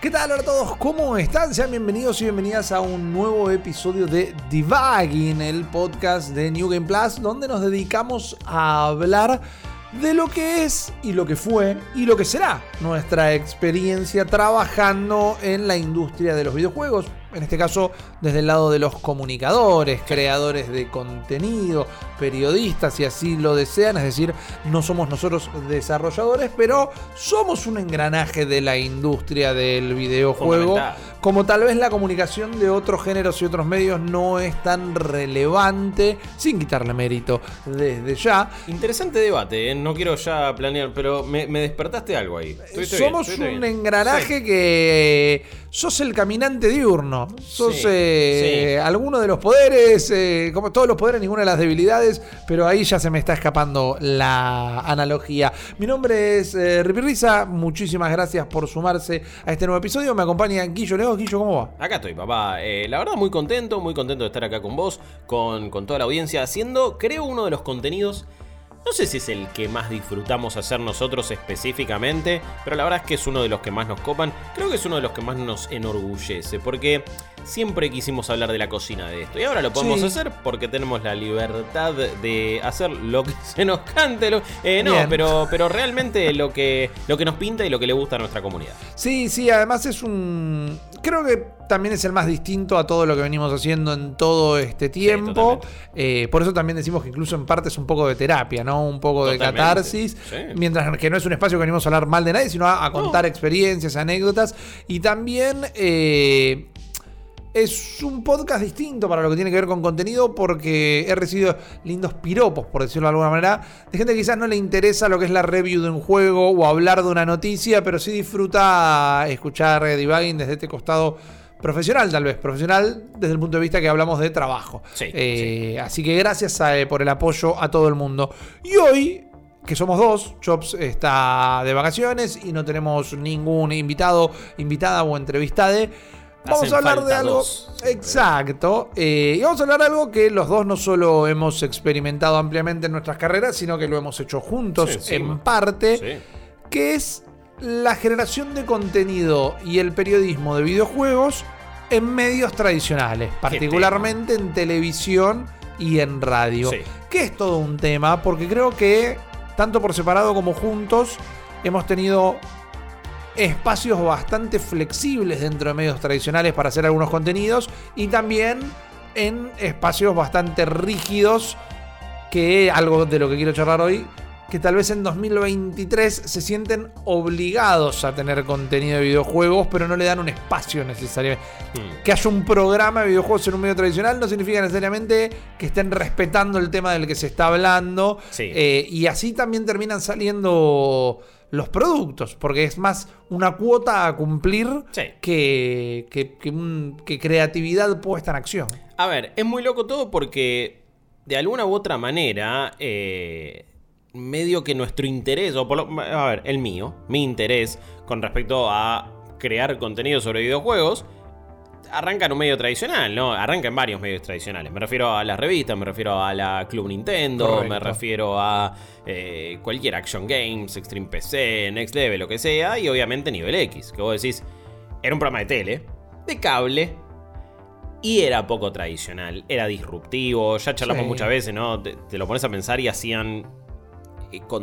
¿Qué tal hola a todos? ¿Cómo están? Sean bienvenidos y bienvenidas a un nuevo episodio de Divagging, el podcast de New Game Plus, donde nos dedicamos a hablar de lo que es y lo que fue y lo que será nuestra experiencia trabajando en la industria de los videojuegos. En este caso, desde el lado de los comunicadores, creadores de contenido, periodistas, si así lo desean. Es decir, no somos nosotros desarrolladores, pero somos un engranaje de la industria del videojuego. Como tal vez la comunicación de otros géneros y otros medios no es tan relevante, sin quitarle mérito desde ya. Interesante debate, ¿eh? no quiero ya planear, pero me, despertaste algo ahí. somos un engranaje que sos el caminante diurno. Sos eh, alguno de los poderes, eh, como todos los poderes, ninguna de las debilidades, pero ahí ya se me está escapando la analogía. Mi nombre es eh, muchísimas gracias por sumarse a este nuevo episodio. Me acompaña Guillo Leo. Guillo, ¿cómo va? Acá estoy, papá. Eh, la verdad, muy contento, muy contento de estar acá con vos, con, con toda la audiencia, haciendo, creo, uno de los contenidos no sé si es el que más disfrutamos hacer nosotros específicamente, pero la verdad es que es uno de los que más nos copan. Creo que es uno de los que más nos enorgullece, porque siempre quisimos hablar de la cocina de esto. Y ahora lo podemos hacer porque tenemos la libertad de hacer lo que se nos cante. Eh, no, pero, pero realmente lo que, lo que nos pinta y lo que le gusta a nuestra comunidad. Sí, sí, además es un. Creo que también es el más distinto a todo lo que venimos haciendo en todo este tiempo. Eh, por eso también decimos que incluso en parte es un poco de terapia, ¿no? Un poco de catarsis. Mientras que no es un espacio que venimos a hablar mal de nadie, sino a, contar experiencias, anécdotas. Y también. Eh, es un podcast distinto para lo que tiene que ver con contenido porque he recibido lindos piropos, por decirlo de alguna manera, de gente que quizás no le interesa lo que es la review de un juego o hablar de una noticia, pero sí disfruta escuchar debugging desde este costado profesional, tal vez, profesional desde el punto de vista que hablamos de trabajo. Eh, así que gracias eh, por el apoyo a todo el mundo. Y hoy que somos dos, Chops está de vacaciones y no tenemos ningún invitado, invitada o entrevistada. Vamos a hablar de algo. Exacto. Eh, y vamos a hablar de algo que los dos no solo hemos experimentado ampliamente en nuestras carreras, sino que lo hemos hecho juntos en parte. Que es la generación de contenido y el periodismo de videojuegos en medios tradicionales, particularmente en televisión y en radio. Que es todo un tema, porque creo que, tanto por separado como juntos, hemos tenido espacios bastante flexibles dentro de medios tradicionales para hacer algunos contenidos y también en espacios bastante rígidos que algo de lo que quiero charlar hoy que tal vez en 2023 se sienten obligados a tener contenido de videojuegos, pero no le dan un espacio necesariamente. Hmm. Que haya un programa de videojuegos en un medio tradicional no significa necesariamente que estén respetando el tema del que se está hablando. Eh, y así también terminan saliendo los productos, porque es más una cuota a cumplir que, que, creatividad puesta en acción. A ver, es muy loco todo porque de alguna u otra manera, eh, medio que nuestro interés, o por lo, a ver, el mío, mi interés con respecto a crear contenido sobre videojuegos, arranca en un medio tradicional, ¿no? Arranca en varios medios tradicionales. Me refiero a las revistas, me refiero a la Club Nintendo, me refiero a eh, cualquier Action Games, Extreme PC, Next Level, lo que sea, y obviamente Nivel X, que vos decís, era un programa de tele, de cable, y era poco tradicional, era disruptivo, ya charlamos muchas veces, ¿no? te, lo pones a pensar y hacían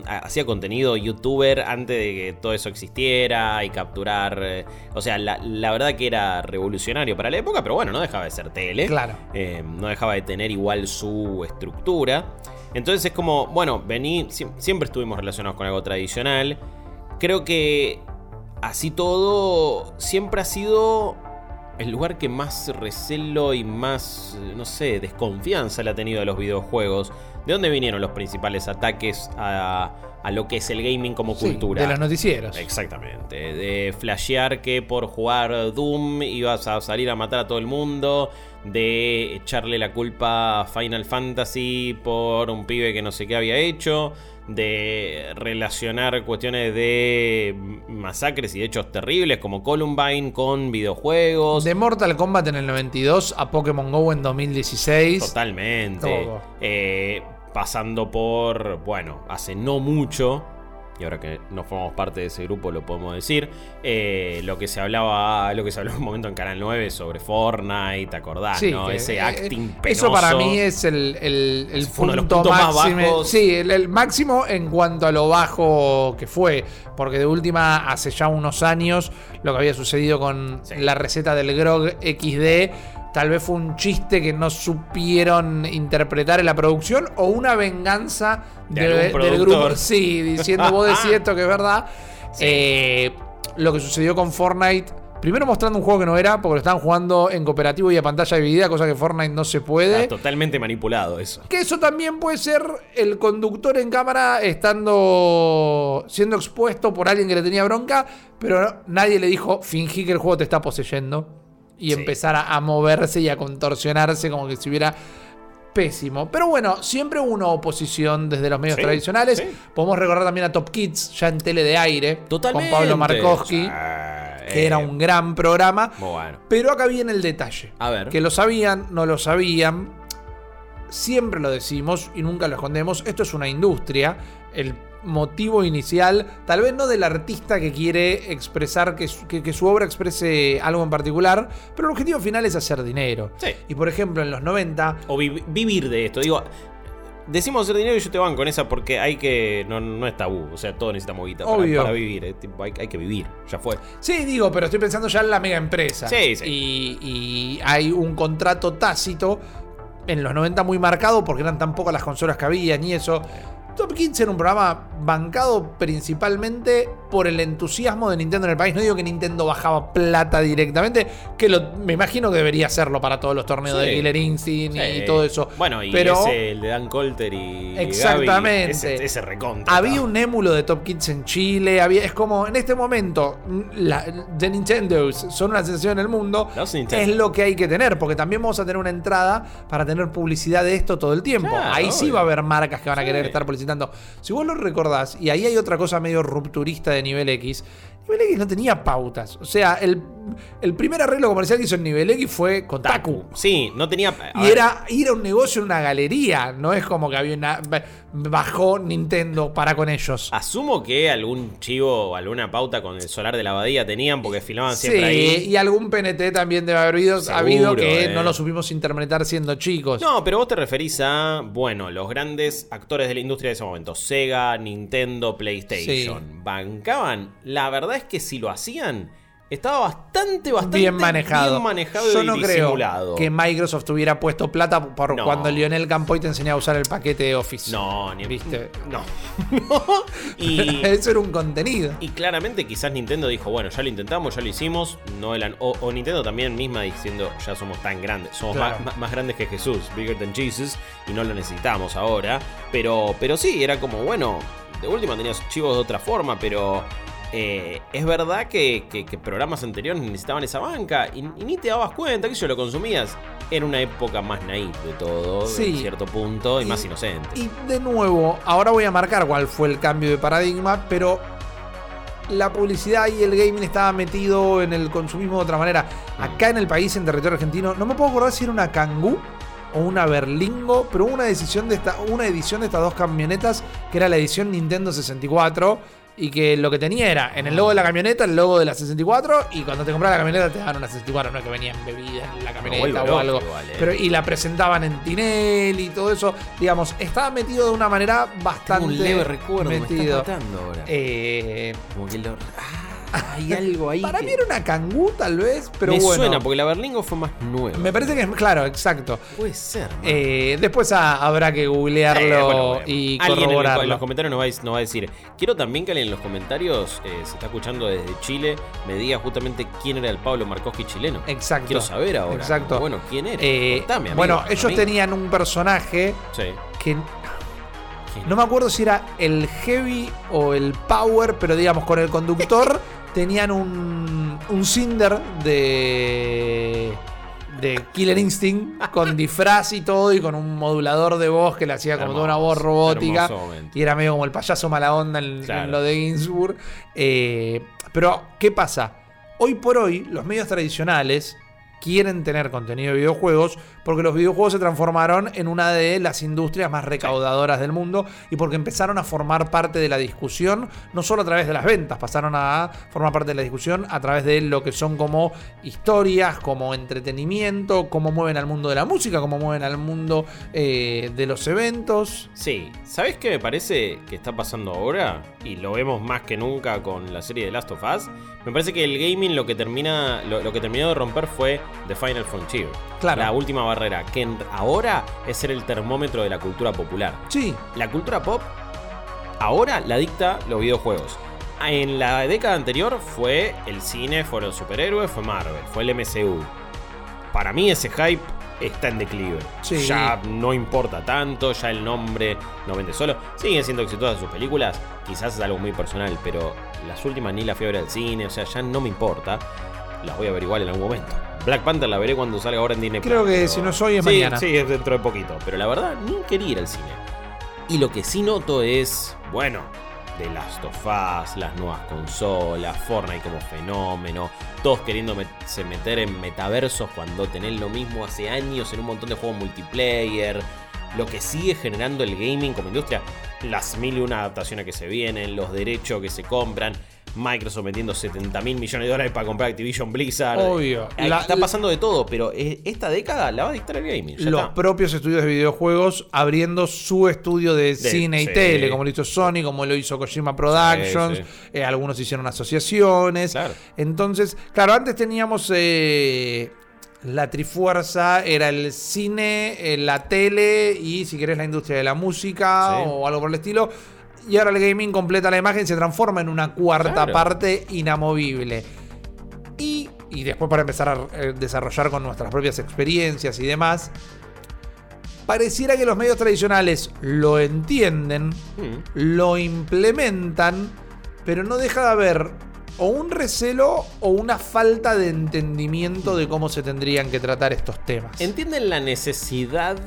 hacía contenido youtuber antes de que todo eso existiera y capturar. Eh, o sea, la, verdad que era revolucionario para la época, pero bueno, no dejaba de ser tele. Claro. Eh, no dejaba de tener igual su estructura. Entonces es como, bueno, vení, siempre estuvimos relacionados con algo tradicional. Creo que así todo siempre ha sido el lugar que más recelo y más, no sé, desconfianza le ha tenido a los videojuegos. ¿De dónde vinieron los principales ataques a, lo que es el gaming como cultura? De los noticieros. Exactamente. De flashear que por jugar Doom ibas a salir a matar a todo el mundo. De echarle la culpa a Final Fantasy por un pibe que no sé qué había hecho de relacionar cuestiones de masacres y hechos terribles como Columbine con videojuegos. De Mortal Kombat en el 92 a Pokémon Go en 2016. Totalmente. Eh, pasando por, bueno, hace no mucho, y ahora que no formamos parte de ese grupo lo podemos decir, eh, lo que se hablaba, lo que se habló un momento en Canal 9 sobre Fortnite, ¿te acordás? ¿no? Ese eh, acting penoso. Eso para mí es el, el, el uno de los punto puntos más máximo. bajos. Sí, el, el máximo en cuanto a lo bajo que fue. Porque de última, hace ya unos años, lo que había sucedido con Sí. la receta del Grog XD. Tal vez fue un chiste que no supieron interpretar en la producción o una venganza De de- algún del grupo. Sí, diciendo vos decís esto que es verdad. Eh, lo que sucedió con Fortnite. Primero mostrando un juego que no era, porque lo estaban jugando en cooperativo y a pantalla dividida, cosa que Fortnite no se puede. Está totalmente manipulado eso. Que eso también puede ser el conductor en cámara estando siendo expuesto por alguien que le tenía bronca, pero nadie le dijo fingí que el juego te está poseyendo y Sí. empezar a, a moverse y a contorsionarse como que si hubiera pésimo. Pero bueno, siempre hubo una oposición desde los medios Sí, tradicionales. sí. Podemos recordar también a Top Kids, ya en tele de aire, Totalmente. con Pablo Markowski, que era un gran programa. Bueno. Pero acá viene el detalle. A ver. Que lo sabían, no lo sabían. Siempre lo decimos y nunca lo escondemos. Esto es una industria. El motivo inicial, tal vez no del artista que quiere expresar que su, que- que su obra exprese algo en particular, pero el objetivo final es hacer dinero. Sí. Y por ejemplo, en los 90, O vi- vivir de esto. Digo, decimos hacer dinero y yo te van con esa porque hay que. No, no es tabú. O sea, todos necesitamos guita para, vivir. eh, tipo, hay, hay que vivir. Ya fue. Sí, digo, pero estoy pensando ya en la mega empresa. Sí, sí. Y, y hay un contrato tácito en los 90 muy marcado porque eran tan pocas las consolas que habían y eso. Top Kids era un programa bancado principalmente por el entusiasmo de Nintendo en el país. No digo que Nintendo bajaba plata directamente, que lo- me imagino que debería hacerlo para todos los torneos Sí. de Killer Instinct y todo eso. Bueno, y pero ese, el de Dan Colter y. Exactamente. Gaby, ese, ese recontra. había un émulo de Top Kids en Chile. Había, es como en este momento, la, de Nintendo son una sensación en el mundo. Los. Es lo que hay que tener, porque también vamos a tener una entrada para tener publicidad de esto todo el tiempo. Claro, ahí sí va a haber marcas que van a Sí. querer estar publicitando. Si vos lo recordás, y ahí hay otra cosa medio rupturista de nivel X. Nivel X no tenía pautas. O sea, el, el primer arreglo comercial que hizo en Nivel X fue con Taku. Sí, no tenía. Y ver, era ir a un negocio en una galería. No es como que había una. Bajó Nintendo para con ellos. Asumo que algún chivo o alguna pauta con el solar de la abadía tenían porque filmaban siempre sí, ahí. y algún PNT también debe haber habido, Seguro, habido que eh. no lo supimos interpretar siendo chicos. No, pero vos te referís a, bueno, los grandes actores de la industria de ese momento. Sega, Nintendo, PlayStation. Bancaban. La verdad es que si lo hacían, estaba bastante, bastante bien manejado. bien manejado Yo y no creo que Microsoft hubiera puesto plata por No. cuando Lionel Campoy te enseñaba a usar el paquete de Office. No, ni ¿Viste? No. No. Y, Eso era un contenido. y claramente quizás Nintendo dijo, bueno, ya lo intentamos, ya lo hicimos. No eran, o, o Nintendo también misma diciendo, ya somos tan grandes, somos Claro. más, más- más grandes que Jesús, bigger than Jesus, y no lo necesitamos ahora. Pero, pero sí, era como, bueno, de última tenías chivos de otra forma, pero eh, es verdad que, que- que programas anteriores necesitaban esa banca y, y ni te dabas cuenta que yo lo consumías. Era una época más naif de todo, Sí. en cierto punto, y, Y- más inocente. Y de nuevo, ahora voy a marcar cuál fue el cambio de paradigma, pero la publicidad y el gaming estaba metido en el consumismo de otra manera. Acá en el país, en territorio argentino, no me puedo acordar si era una Kangoo o una Berlingo, pero hubo una decisión de esta, una edición de estas dos camionetas que era la edición Nintendo 64 y que lo que tenía era en el logo de la camioneta el logo de la 64 y cuando te comprabas la camioneta te daban una 64, no es que venían bebidas en la camioneta o algo. eh. Pero y la presentaban en Tinel y todo eso, digamos, estaba metido de una manera bastante Tengo un leve recuerdo, me metido. está matando ahora. Eh, Como que lo... Ah, hay algo ahí para que- mí era una Kangoo tal vez, pero me bueno. suena, porque la Berlingo fue más nueva. Me parece que es claro, exacto. Puede ser. Eh, después ah, habrá que googlearlo Eh, bueno, bueno. y Alguien en, corroborarlo. en los comentarios nos va, a, nos va a decir. Quiero también que alguien en los comentarios, eh, se está escuchando desde Chile, me diga justamente quién era el Pablo Markowski chileno. Exacto. Quiero saber ahora. Exacto. Bueno, ¿quién era? Eh, Contame, amigo, bueno, ellos amigo. tenían un personaje Sí. que No me acuerdo si era el heavy o el power, pero digamos con el conductor tenían un, un Cinder de de Killer Instinct con disfraz y todo y con un modulador de voz que le hacía como toda una voz robótica y era medio como el payaso mala onda en, Claro. en lo de Ginsburg. Eh, pero, ¿qué pasa? Hoy por hoy, los medios tradicionales quieren tener contenido de videojuegos porque los videojuegos se transformaron en una de las industrias más recaudadoras del mundo y porque empezaron a formar parte de la discusión, no solo a través de las ventas, pasaron a formar parte de la discusión a través de lo que son como historias, como entretenimiento, cómo mueven al mundo de la música, cómo mueven al mundo eh, de los eventos. Sí, ¿sabes qué me parece que está pasando ahora? Y lo vemos más que nunca con la serie de Last of Us. Me parece que el gaming lo que termina lo, que terminó de romper fue The Final Frontier. Claro. La última barrera, que ahora es ser el termómetro de la cultura popular. Sí. La cultura pop ahora la dicta los videojuegos. En la década anterior fue el cine, fueron los superhéroes, fue Marvel, fue el MCU. Para mí ese hype está en declive. Ya no importa tanto, ya el nombre no vende solo. Siguen siendo exitosas sus películas, quizás es algo muy personal, pero las últimas ni la fiebre del cine, o sea, ya no me importa. Las voy a ver igual en algún momento. Black Panther la veré cuando salga ahora en Disney Creo que si no soy es mañana. Sí, es dentro de poquito. Pero la verdad, ni quería ir al cine. Y lo que sí noto es, bueno, de Last of Us, las nuevas consolas, Fortnite como fenómeno, todos queriendo se meter en metaversos cuando tenés lo mismo hace años en un montón de juegos multiplayer. Lo que sigue generando el gaming como industria, las mil y una adaptaciones que se vienen, los derechos que se compran, Microsoft metiendo 70 mil millones de dólares para comprar Activision Blizzard. Obvio. está pasando de todo, pero esta década la va a dictar el gaming. los propios estudios de videojuegos abriendo su estudio de, cine y tele, como lo hizo Sony, como lo hizo Kojima Productions. Eh, algunos hicieron asociaciones. Entonces, claro, antes teníamos. Eh, la trifuerza era el cine, eh, la tele y si querés la industria de la música o algo por el estilo y ahora el gaming completa la imagen y se transforma en una cuarta parte inamovible. Y, y después para empezar a eh, desarrollar con nuestras propias experiencias y demás, pareciera que los medios tradicionales lo entienden, mm. lo implementan, pero no deja de haber o un recelo o una falta de entendimiento de cómo se tendrían que tratar estos temas. Entienden la necesidad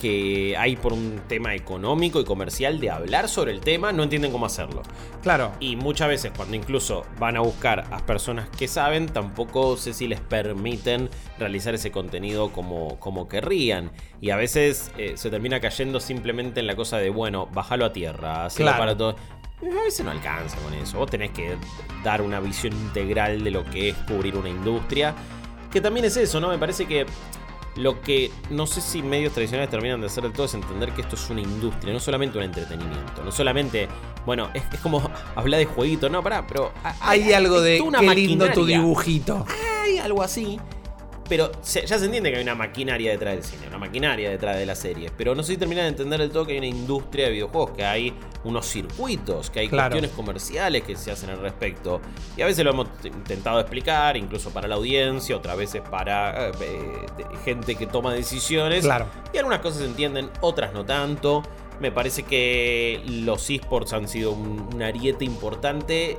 que hay por un tema económico y comercial de hablar sobre el tema, no entienden cómo hacerlo. Claro. Y muchas veces cuando incluso van a buscar a personas que saben, tampoco sé si les permiten realizar ese contenido como, como querrían. Y a veces eh, se termina cayendo simplemente en la cosa de, bueno, bájalo a tierra, hacerlo para todo. A veces no alcanza con eso. Vos tenés que dar una visión integral de lo que es cubrir una industria. Que también es eso, ¿no? Me parece que lo que no sé si medios tradicionales terminan de hacer de todo es entender que esto es una industria, no solamente un entretenimiento. No solamente, bueno, es, como hablar de jueguito, no, pará, pero. Hay, algo de qué lindo tu dibujito. Hay algo así. Pero ya se entiende que hay una maquinaria detrás del cine, una maquinaria detrás de la serie. Pero no sé si terminan de entender del todo que hay una industria de videojuegos, que hay unos circuitos, que hay cuestiones comerciales que se hacen al respecto. Y a veces lo hemos intentado explicar, incluso para la audiencia, otras veces para eh, gente que toma decisiones. Claro. Y algunas cosas se entienden, otras no tanto. Me parece que los esports han sido un ariete importante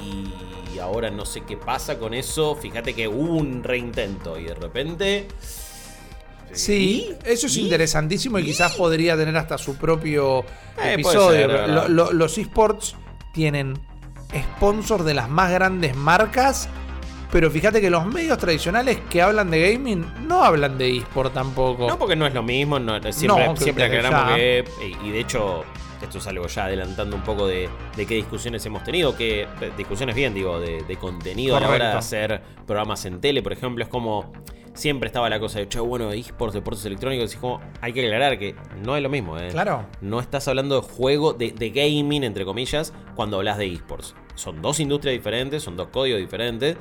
y ahora no sé qué pasa con eso. Fíjate que hubo un reintento y de repente... Sí, eso es interesantísimo y quizás podría tener hasta su propio eh, episodio. los esports tienen sponsors de las más grandes marcas, pero fíjate que los medios tradicionales que hablan de gaming no hablan de eSport tampoco. No, porque no es lo mismo, siempre, siempre aclaramos que, y de hecho esto es algo ya adelantando un poco de, qué discusiones hemos tenido, que discusiones bien, digo, de, contenido a la hora de hacer programas en tele, por ejemplo, es como siempre estaba la cosa de, che, bueno, esports, deportes electrónicos, y como hay que aclarar que no es lo mismo, ¿eh? Claro. No estás hablando de juego, de, de gaming, entre comillas, cuando hablas de esports. Son dos industrias diferentes, son dos códigos diferentes.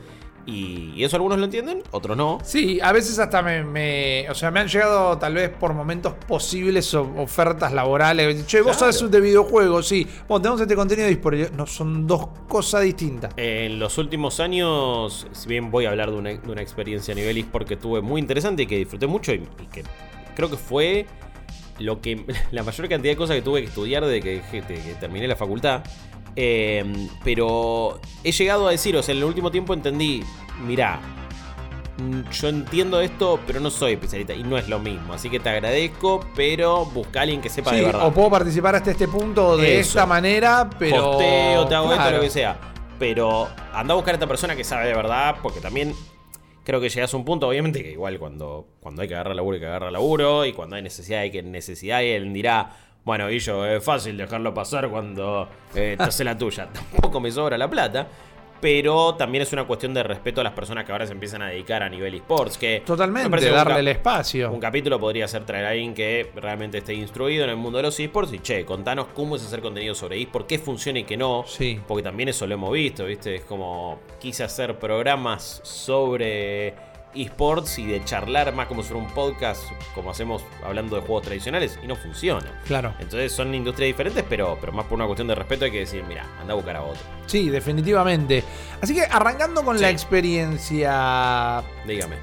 Y, eso algunos lo entienden, otros no. Sí, a veces hasta me, O sea, me han llegado tal vez por momentos posibles ofertas laborales. Che, vos sabes de videojuegos, sí. Bueno, tenemos este contenido disponible. No, son dos cosas distintas. En los últimos años, si bien voy a hablar de una, experiencia a nivel eSport que tuve muy interesante y que disfruté mucho y, que creo que fue lo que la mayor cantidad de cosas que tuve que estudiar desde que, que terminé la facultad Em, pero he llegado a decir, o sea, en el último tiempo entendí, mirá, mm, yo entiendo esto, pero no soy especialista y no es lo mismo. Así que te agradezco, pero busca a alguien que sepa de verdad. O puedo participar hasta este punto de esta manera, pero. Posteo, te hago esto, lo que sea. Pero anda a buscar a esta persona que sabe de verdad, porque también creo que llegas a un punto, obviamente, que igual cuando, cuando hay que agarrar laburo, hay que agarrar laburo, y cuando hay necesidad, hay que necesidad, y él dirá, bueno, y yo, es fácil dejarlo pasar cuando eh, te hace la tuya. Tampoco me sobra la plata pero también es una cuestión de respeto a las personas que ahora se empiezan a dedicar a nivel esports. Que Totalmente, darle el espacio. Un capítulo podría ser traer a alguien que realmente esté instruido en el mundo de los esports y che, contanos cómo es hacer contenido sobre esports, qué funciona y qué no. Sí. Porque también eso lo hemos visto, ¿viste? Es como quise hacer programas sobre esports y de charlar más como si fuera un podcast, como hacemos hablando de juegos tradicionales, y no funciona. Claro. Entonces son industrias diferentes, pero, pero más por una cuestión de respeto hay que decir, mira, anda a buscar a otro. Sí, definitivamente. Así que arrancando con la experiencia. Dígame.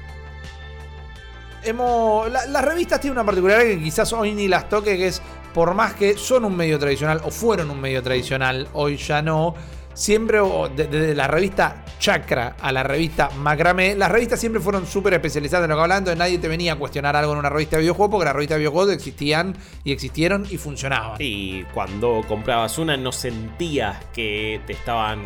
Hemos, las revistas tienen una particularidad que quizás hoy ni las toque, que es por más que son un medio tradicional o fueron un medio tradicional, hoy ya no siempre, desde la revista Chakra a la revista Macramé, las revistas siempre fueron súper especializadas en lo que entonces nadie te venía a cuestionar algo en una revista de videojuegos, porque las revistas de videojuegos existían y existieron y funcionaban. Y cuando comprabas una no sentías que te estaban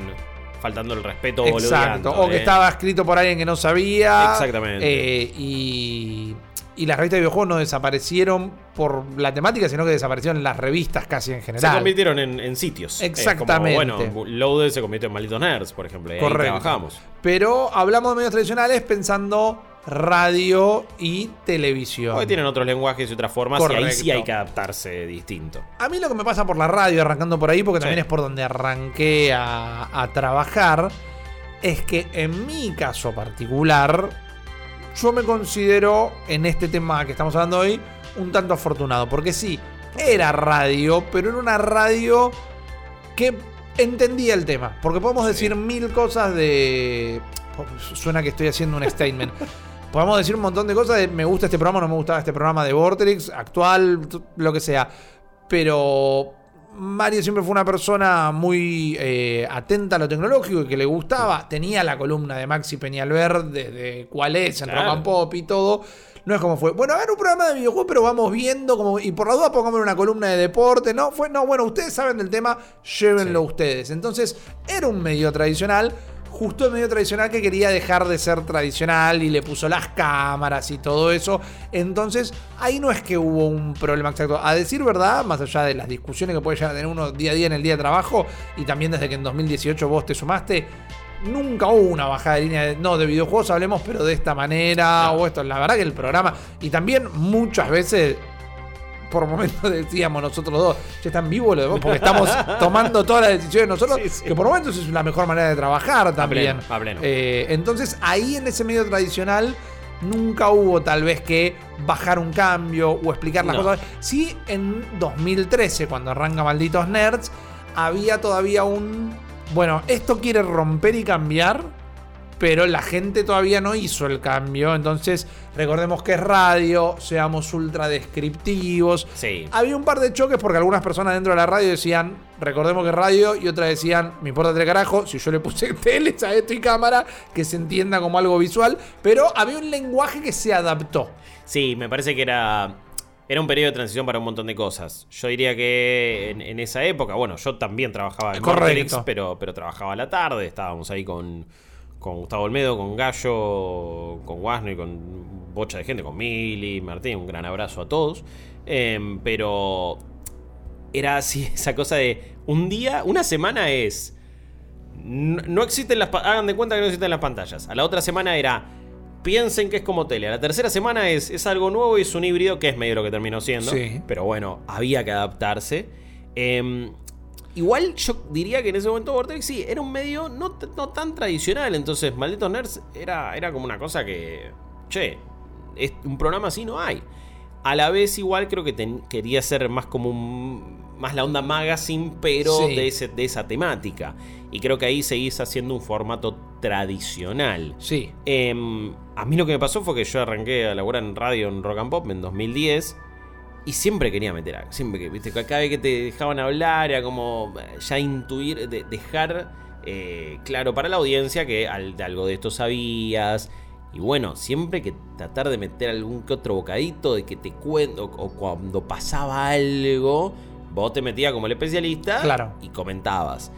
faltando el respeto Exacto, o que ¿eh? estaba escrito por alguien que no sabía. Exactamente. Eh, y y las revistas de videojuegos no desaparecieron por la temática, sino que desaparecieron las revistas casi en general. Se convirtieron en, sitios. Exactamente. bueno, Loaded se convirtió en Malditos Nerds, por ejemplo. Y Correcto. Ahí trabajamos. Pero hablamos de medios tradicionales pensando radio y televisión. Hoy tienen otros lenguajes y otras formas y ahí sí hay que adaptarse distinto. A mí lo que me pasa por la radio, arrancando por ahí, porque también es por donde arranqué a, a trabajar, es que en mi caso particular yo me considero en este tema que estamos hablando hoy un tanto afortunado, porque sí, era radio, pero era una radio que entendía el tema, porque podemos decir mil cosas de... Suena que estoy haciendo un statement. podemos decir un montón de cosas de me gusta este programa, no me gustaba este programa de Vortex, actual, lo que sea. Pero Mario siempre fue una persona muy eh, atenta a lo tecnológico y que le gustaba. Tenía la columna de Maxi Peñalver de, cuál es en Rock and Pop y todo. No es como fue, bueno, a ver un programa de videojuegos, pero vamos viendo como. Y por la duda pongamos una columna de deporte. No, fue, no, bueno, ustedes saben del tema, llévenlo ustedes. Entonces, era un medio tradicional justo el medio tradicional que quería dejar de ser tradicional y le puso las cámaras y todo eso. Entonces, ahí no es que hubo un problema exacto. A decir verdad, más allá de las discusiones que puede llegar a tener uno día a día en el día de trabajo, y también desde que en 2018 vos te sumaste, nunca hubo una bajada de línea de, no, de videojuegos hablemos, pero de esta manera, o esto. La verdad que el programa, y también muchas veces por momentos decíamos nosotros dos, ya están vivos los demás, porque estamos tomando todas las decisiones nosotros, que por momentos es la mejor manera de trabajar también. Eh, entonces ahí en ese medio tradicional nunca hubo tal vez que bajar un cambio o explicar las cosas. Sí, en 2013, cuando arranca Malditos Nerds, había todavía un... Bueno, esto quiere romper y cambiar pero la gente todavía no hizo el cambio. Entonces, recordemos que es radio, seamos ultra descriptivos. Sí. Había un par de choques porque algunas personas dentro de la radio decían, recordemos que es radio, y otras decían, me importa tres carajo, si yo le puse tele a esto y cámara, que se entienda como algo visual. Pero había un lenguaje que se adaptó. Sí, me parece que era era un periodo de transición para un montón de cosas. Yo diría que en, esa época, bueno, yo también trabajaba en Correcto. pero, pero trabajaba a la tarde, estábamos ahí con, con Gustavo Olmedo, con Gallo, con Guasno y con bocha de gente, con Mili, Martín, un gran abrazo a todos. Em, pero era así esa cosa de un día, una semana es... No, existen las... Hagan de cuenta que no existen las pantallas. A la otra semana era... Piensen que es como tele. A la tercera semana es, es algo nuevo y es un híbrido que es medio lo que terminó siendo. Pero bueno, había que adaptarse. Eh, Igual yo diría que en ese momento Vortex sí, era un medio no, tan tradicional. Entonces, Malditos Nerds era, era como una cosa que. Che, es, un programa así no hay. A la vez, igual creo que quería ser más como un. Más la onda magazine, pero de, ese, de esa temática. Y creo que ahí seguís haciendo un formato tradicional. Sí. Em, a mí lo que me pasó fue que yo arranqué a laburar en radio en Rock and Pop en 2010. Y siempre quería meter algo. Siempre que, viste, cada vez que te dejaban hablar era como eh, ya intuir, dejar eh, claro para la audiencia que de algo de esto sabías. Y bueno, siempre que tratar de meter algún que otro bocadito de que te cuento, o, cuando pasaba algo, vos te metías como el especialista claro. y comentabas.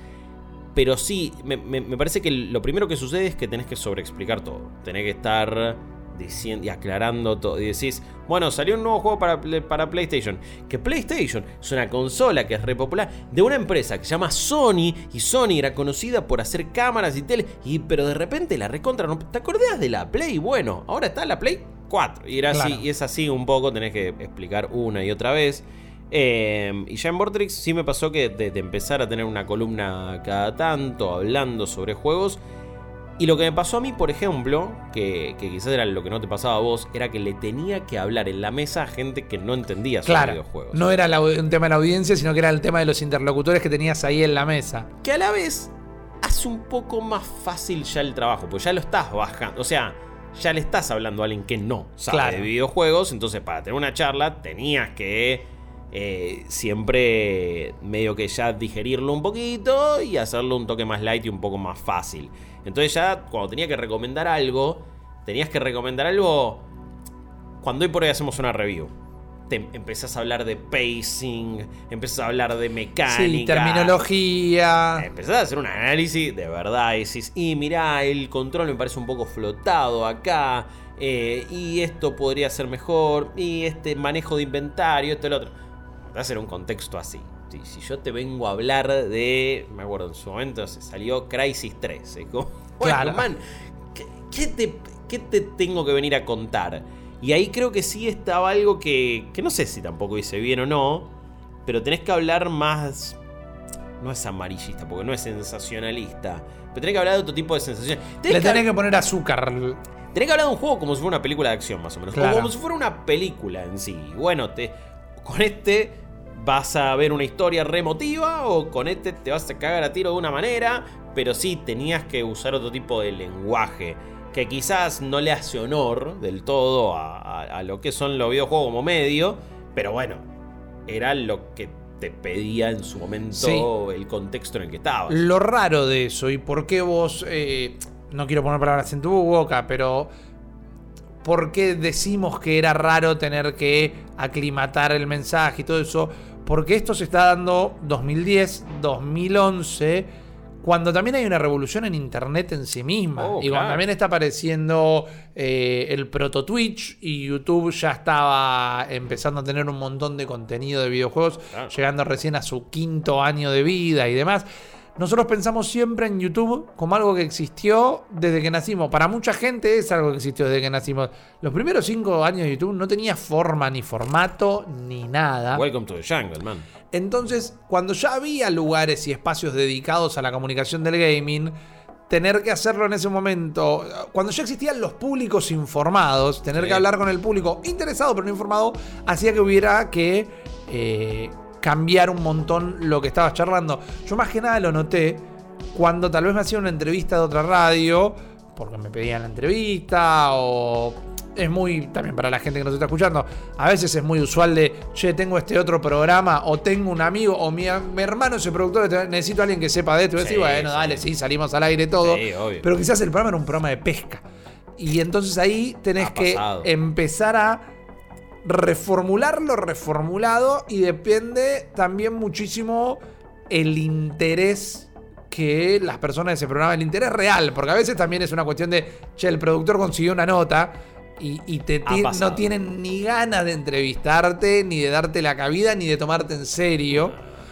Pero sí, me, parece que lo primero que sucede es que tenés que sobreexplicar todo. Tenés que estar diciendo y aclarando todo. Y decís, bueno, salió un nuevo juego para, para PlayStation. Que PlayStation es una consola que es re popular de una empresa que se llama Sony. Y Sony era conocida por hacer cámaras y tele. Y, pero de repente la recontra. ¿Te acordás de la Play? Bueno, ahora está la Play 4. Y, era así, y es así un poco, tenés que explicar una y otra vez. Em, y ya en Vortex sí me pasó que de, empezar a tener una columna cada tanto hablando sobre juegos. Y lo que me pasó a mí, por ejemplo, que, quizás era lo que no te pasaba a vos, era que le tenía que hablar en la mesa a gente que no entendía sobre claro, videojuegos. No era un tema de la audiencia, sino que era el tema de los interlocutores que tenías ahí en la mesa. Que a la vez hace un poco más fácil ya el trabajo, pues ya lo estás bajando. O sea, ya le estás hablando a alguien que no sabe de videojuegos. Entonces, para tener una charla, tenías que eh, siempre medio que ya digerirlo un poquito y hacerlo un toque más light y un poco más fácil. Entonces ya cuando tenía que recomendar algo, tenías que recomendar algo cuando hoy por hoy hacemos una review. Te empezás a hablar de pacing, empezás a hablar de mecánica. terminología. Empezás a hacer un análisis de verdad. Y decís, y mirá, el control me parece un poco flotado acá. Eh, y esto podría ser mejor. Y este manejo de inventario, esto y lo otro va a ser un contexto así. Si, yo te vengo a hablar de. Me acuerdo en su momento se salió Crisis 3. ¿eh? claro. man, ¿qué, te, ¿qué, te, tengo que venir a contar? Y ahí creo que sí estaba algo que, que no sé si tampoco hice bien o no. Pero tenés que hablar más. No es amarillista, porque no es sensacionalista. Pero tenés que hablar de otro tipo de sensación. Le tenés que, poner azúcar. Tenés que hablar de un juego como si fuera una película de acción, más o menos. Como si fuera una película en sí. Bueno, te, con este vas a ver una historia remotiva o con este te vas a cagar a tiro de una manera, pero sí tenías que usar otro tipo de lenguaje que quizás no le hace honor del todo a, lo que son los videojuegos como medio, pero bueno, era lo que te pedía en su momento el contexto en el que estabas. Lo raro de eso y por qué vos, eh, no quiero poner palabras en tu boca, pero por qué decimos que era raro tener que aclimatar el mensaje y todo eso, porque esto se está dando 2010, 2011, cuando también hay una revolución en Internet en sí misma. Oh, y cuando también está apareciendo eh, el proto Twitch y YouTube ya estaba empezando a tener un montón de contenido de videojuegos, llegando recién a su quinto año de vida y demás. Nosotros pensamos siempre en YouTube como algo que existió desde que nacimos. Para mucha gente es algo que existió desde que nacimos. Los primeros cinco años de YouTube no tenía forma, ni formato, ni nada. Welcome to the jungle, man. Entonces, cuando ya había lugares y espacios dedicados a la comunicación del gaming, tener que hacerlo en ese momento, cuando ya existían los públicos informados, tener que hablar con el público interesado pero no informado, hacía que hubiera que eh, cambiar un montón lo que estabas charlando. Yo más que nada lo noté cuando tal vez me hacía una entrevista de otra radio, porque me pedían la entrevista, o es muy, también para la gente que nos está escuchando, a veces es muy usual de, che, tengo este otro programa, o tengo un amigo, o mi, hermano es el productor, necesito a alguien que sepa de esto. Y decís, bueno, dale, sí, salimos al aire todo. pero quizás el programa era un programa de pesca. Y entonces ahí tenés que empezar a reformularlo reformulado y depende también muchísimo el interés que las personas de ese programa, el interés real, porque a veces también es una cuestión de, che, el productor consiguió una nota y, te no tienen ni ganas de entrevistarte, ni de darte la cabida, ni de tomarte en serio.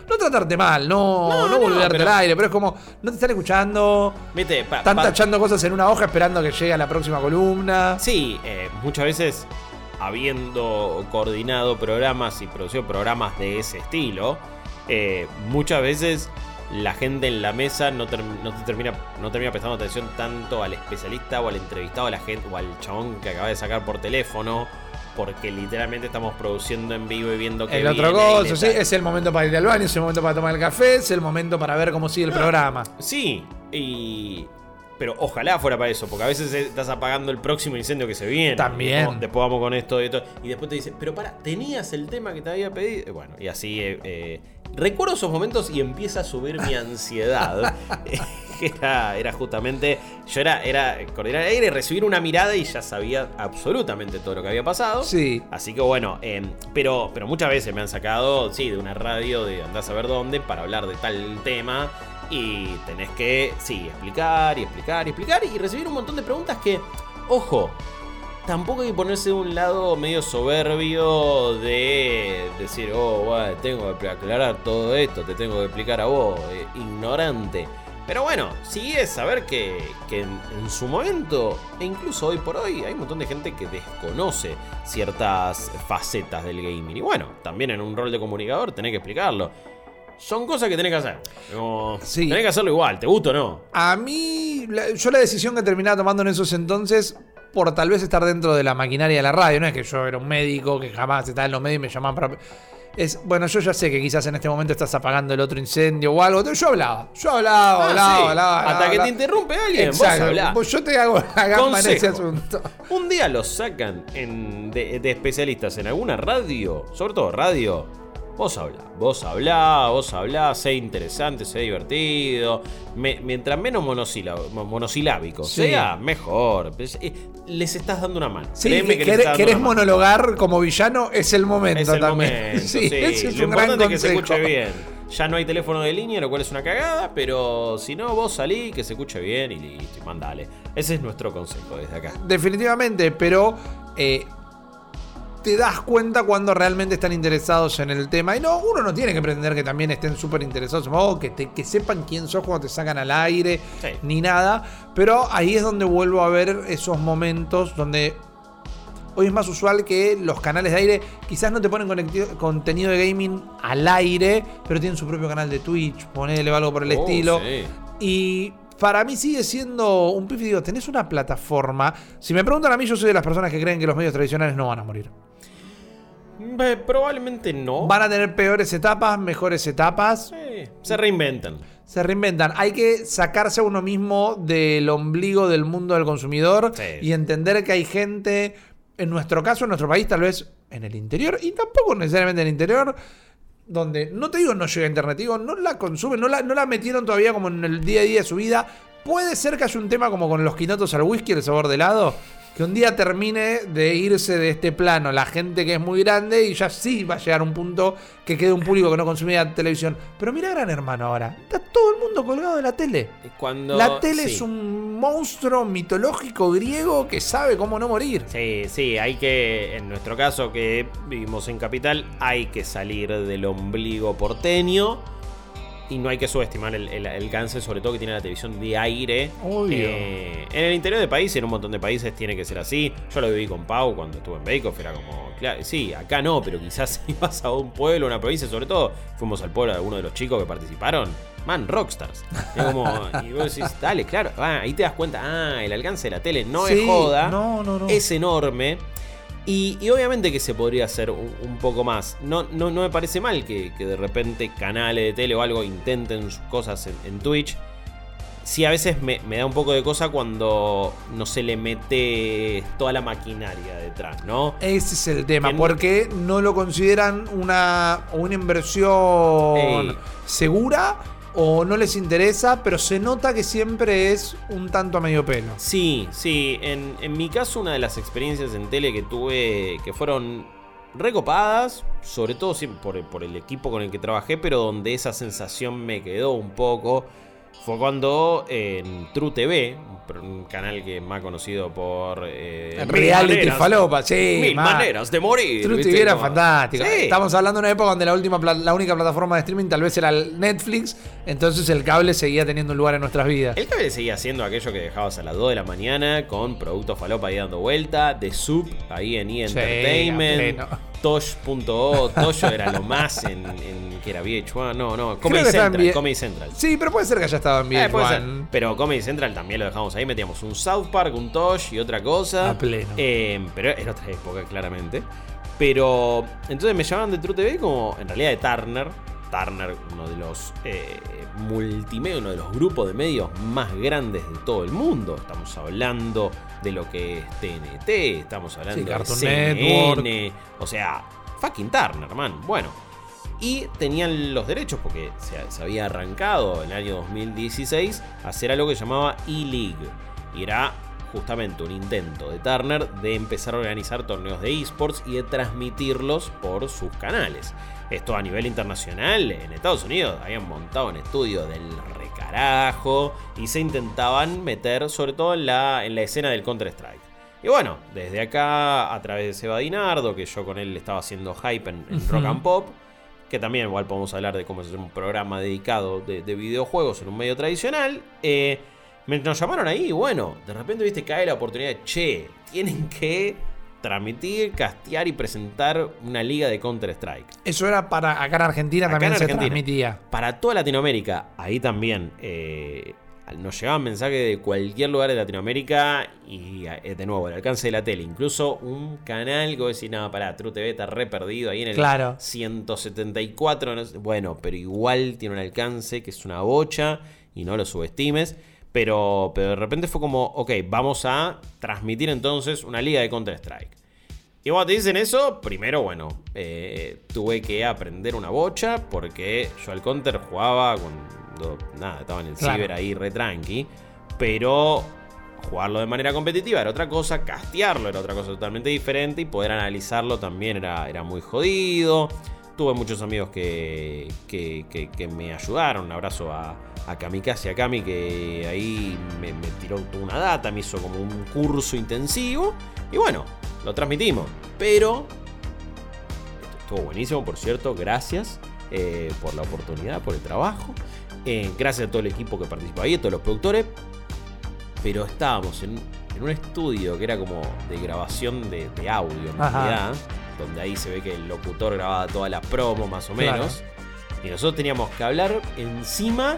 No tratarte mal, no, no, volverte al aire, pero es como, no te están escuchando. están tachando cosas en una hoja esperando que llegue a la próxima columna. Sí, eh, muchas veces habiendo coordinado programas y producido programas de ese estilo, eh, muchas veces la gente en la mesa no, no, termina, no termina prestando atención tanto al especialista o al entrevistado, a la gente, o al chabón que acaba de sacar por teléfono. Porque literalmente estamos produciendo en vivo y viendo que. El otro gozo, sí, es el momento para ir al baño, es el momento para tomar el café, es el momento para ver cómo sigue el programa. Sí, y, pero ojalá fuera para eso, porque a veces estás apagando el próximo incendio que se viene. También. Después vamos con esto y esto. Y después te dicen, pero para, tenías el tema que te había pedido. Bueno, y así. Eh, eh, recuerdo esos momentos y empieza a subir mi ansiedad. era, era justamente. Yo era, era coordinar aire y recibir una mirada y ya sabía absolutamente todo lo que había pasado. Sí. Así que bueno, em, pero, pero muchas veces me han sacado, sí, de una radio de andás a ver dónde para hablar de tal tema Y tenés que, sí, explicar y explicar y explicar y recibir un montón de preguntas que, ojo, tampoco hay que ponerse de un lado medio soberbio de decir, oh, bueno, tengo que aclarar todo esto, te tengo que explicar a vos, eh, ignorante. Pero bueno, sí es saber que, que en, en, su momento, e incluso hoy por hoy, hay un montón de gente que desconoce ciertas facetas del gaming. Y bueno, también en un rol de comunicador tenés que explicarlo. Son cosas que tenés que hacer. Sí. Tenés que hacerlo igual, te gusta o no. A mí, yo la decisión que terminaba tomando en esos entonces por tal vez estar dentro de la maquinaria de la radio. No es que yo era un médico que jamás estaba en los medios y me llamaban para. Es, bueno, yo ya sé que quizás en este momento estás apagando el otro incendio o algo. Yo hablaba, yo hablaba, ah, hablaba, sí. hablaba, Hasta hablaba, que te interrumpe alguien, Exacto. vos yo te hago la gamba en ese asunto. Un día los sacan en- de, de especialistas en alguna radio, sobre todo radio. Vos hablá, vos hablá, vos hablá, sé interesante, sé divertido. Me- mientras menos monosilábico Sí. sea, mejor. Eh, Les estás dando una mano. Sí, Créeme que les querés, mano. monologar como villano, es el momento Es el también. momento, sí, sí. ese es Lo un gran es que se escuche bien. Ya no hay teléfono de línea, lo cual es una cagada, pero si no, vos salí, que se escuche bien y listo, y mandale. Ese es nuestro consejo desde acá. Definitivamente, pero eh, te das cuenta cuando realmente están interesados en el tema. Y no, uno no tiene que pretender que también estén súper interesados, o que, te- que sepan quién sos cuando te sacan al aire, Sí. ni nada. Pero ahí es donde vuelvo a ver esos momentos donde hoy es más usual que los canales de aire quizás no te ponen contenido de gaming al aire, pero tienen su propio canal de Twitch, ponele algo por el Oh, estilo. sí. Y para mí sigue siendo un pif. Digo, tenés una plataforma. Si me preguntan a mí, yo soy de las personas que creen que los medios tradicionales no van a morir. Eh, Probablemente no. Van a tener peores etapas, mejores etapas. Eh, se reinventan. Se reinventan. Hay que sacarse a uno mismo del ombligo del mundo del consumidor Sí. y entender que hay gente, en nuestro caso, en nuestro país, tal vez en el interior, y tampoco necesariamente en el interior, donde no te digo no llega a internet, digo no la consumen, no la, no la metieron todavía como en el día a día de su vida. Puede ser que haya un tema como con los quinotos al whisky, el sabor de helado, que un día termine de irse de este plano la gente que es muy grande y ya sí va a llegar un punto que quede un público que no consumía televisión. Pero mira Gran Hermano ahora, está todo el mundo colgado de la tele. Cuando, La tele sí. es un monstruo mitológico griego que sabe cómo no morir. Sí, sí, hay que, en nuestro caso que vivimos en Capital, hay que salir del ombligo porteño y no hay que subestimar el, el alcance, sobre todo que tiene la televisión de aire. Eh, en el interior del país y en un montón de países tiene que ser así. Yo lo viví con Pau cuando estuve en Bake Off, era como, claro, sí, acá no, pero quizás si vas a un pueblo, una provincia, sobre todo, fuimos al pueblo de algunos de los chicos que participaron. Man, rockstars. Es como, y vos decís, dale, claro, ah, ahí te das cuenta, ah, el alcance de la tele no Sí, es joda No, no, no. es enorme. Y, y obviamente que se podría hacer un, un poco más. No, no, no me parece mal que, que de repente canales de tele o algo intenten cosas en, en Twitch. Sí, a veces me, me da un poco de cosa cuando no se le mete toda la maquinaria detrás, ¿no? Ese es el tema, porque no lo consideran una, una inversión Ey. segura o no les interesa, pero se nota que siempre es un tanto a medio pelo. Sí, sí. En, en mi caso, una de las experiencias en tele que tuve que fueron recopadas, sobre todo por, por el equipo con el que trabajé, pero donde esa sensación me quedó un poco, fue cuando en True TV, un canal que es más conocido por... eh, reality Maneras- falopa, sí. Mil ma. maneras de morir. True. TV era fantástico. Sí. Estamos hablando de una época donde la, última, la única plataforma de streaming tal vez era Netflix, entonces el cable seguía teniendo un lugar en nuestras vidas. El cable seguía haciendo aquello que dejabas a las 2 de la mañana con productos falopa ahí dando vuelta, The Soup ahí en E! Sí, Entertainment, pleno. Tosh.o, Toyo era lo más en, en que era VH1, no, no, Comedy Central, Comedy Central. Sí, pero puede ser que haya estado en Eh, VH1. puede ser. Pero Comedy Central también lo dejamos ahí, metíamos un South Park, un Tosh y otra cosa. A pleno. Eh, pero era otra época, claramente. Pero entonces me llamaban de True TV como en realidad de Turner. Turner, uno de los eh, multimedios, uno de los grupos de medios más grandes de todo el mundo. Estamos hablando de lo que es TNT, estamos hablando Sí, de Cartoon CNN, o sea, fucking Turner, man. Bueno, y tenían los derechos porque se, se había arrancado en el año 2016 a hacer algo que llamaba E-League. Y era justamente un intento de Turner de empezar a organizar torneos de esports y de transmitirlos por sus canales. Esto a nivel internacional, en Estados Unidos habían montado un estudio del recarajo y se intentaban meter sobre todo en la, en la escena del Counter-Strike. Y bueno, desde acá, a través de Seba Dinardo, que yo con él estaba haciendo hype en, Rock and Pop, que también igual podemos hablar de cómo es un programa dedicado de, videojuegos en un medio tradicional, eh, nos llamaron ahí y bueno, de repente viste cae la oportunidad de, che, tienen que transmitir, castear y presentar una liga de Counter-Strike. Eso era para acá en Argentina también se transmitía. Para toda Latinoamérica, ahí también. Eh, nos llegaban mensajes de cualquier lugar de Latinoamérica y eh, de nuevo, al alcance de la tele. Incluso un canal que vos decís, no, pará, True TV está re perdido ahí en el 174. bueno, pero igual tiene un alcance que es una bocha y no lo subestimes. Pero, pero de repente fue como, ok, vamos a transmitir entonces una liga de Counter-Strike. Y cuando te dicen eso, primero, bueno, eh, tuve que aprender una bocha porque yo al Counter jugaba cuando, nada, estaba en el ciber ahí re tranqui. Pero jugarlo de manera competitiva era otra cosa, castearlo era otra cosa totalmente diferente y poder analizarlo también era, era muy jodido. Tuve muchos amigos que, que me ayudaron. Un abrazo a, a Kamikaze Kami que ahí me, tiró una data, me hizo como un curso intensivo. Y bueno, lo transmitimos. Pero estuvo buenísimo, por cierto. Gracias eh, por la oportunidad, por el trabajo. Eh, gracias a todo el equipo que participó ahí, a todos los productores. Pero estábamos en, un estudio que era como de grabación de, audio, en realidad. Donde ahí se ve que el locutor grababa toda la promo, más o menos. Y nosotros teníamos que hablar encima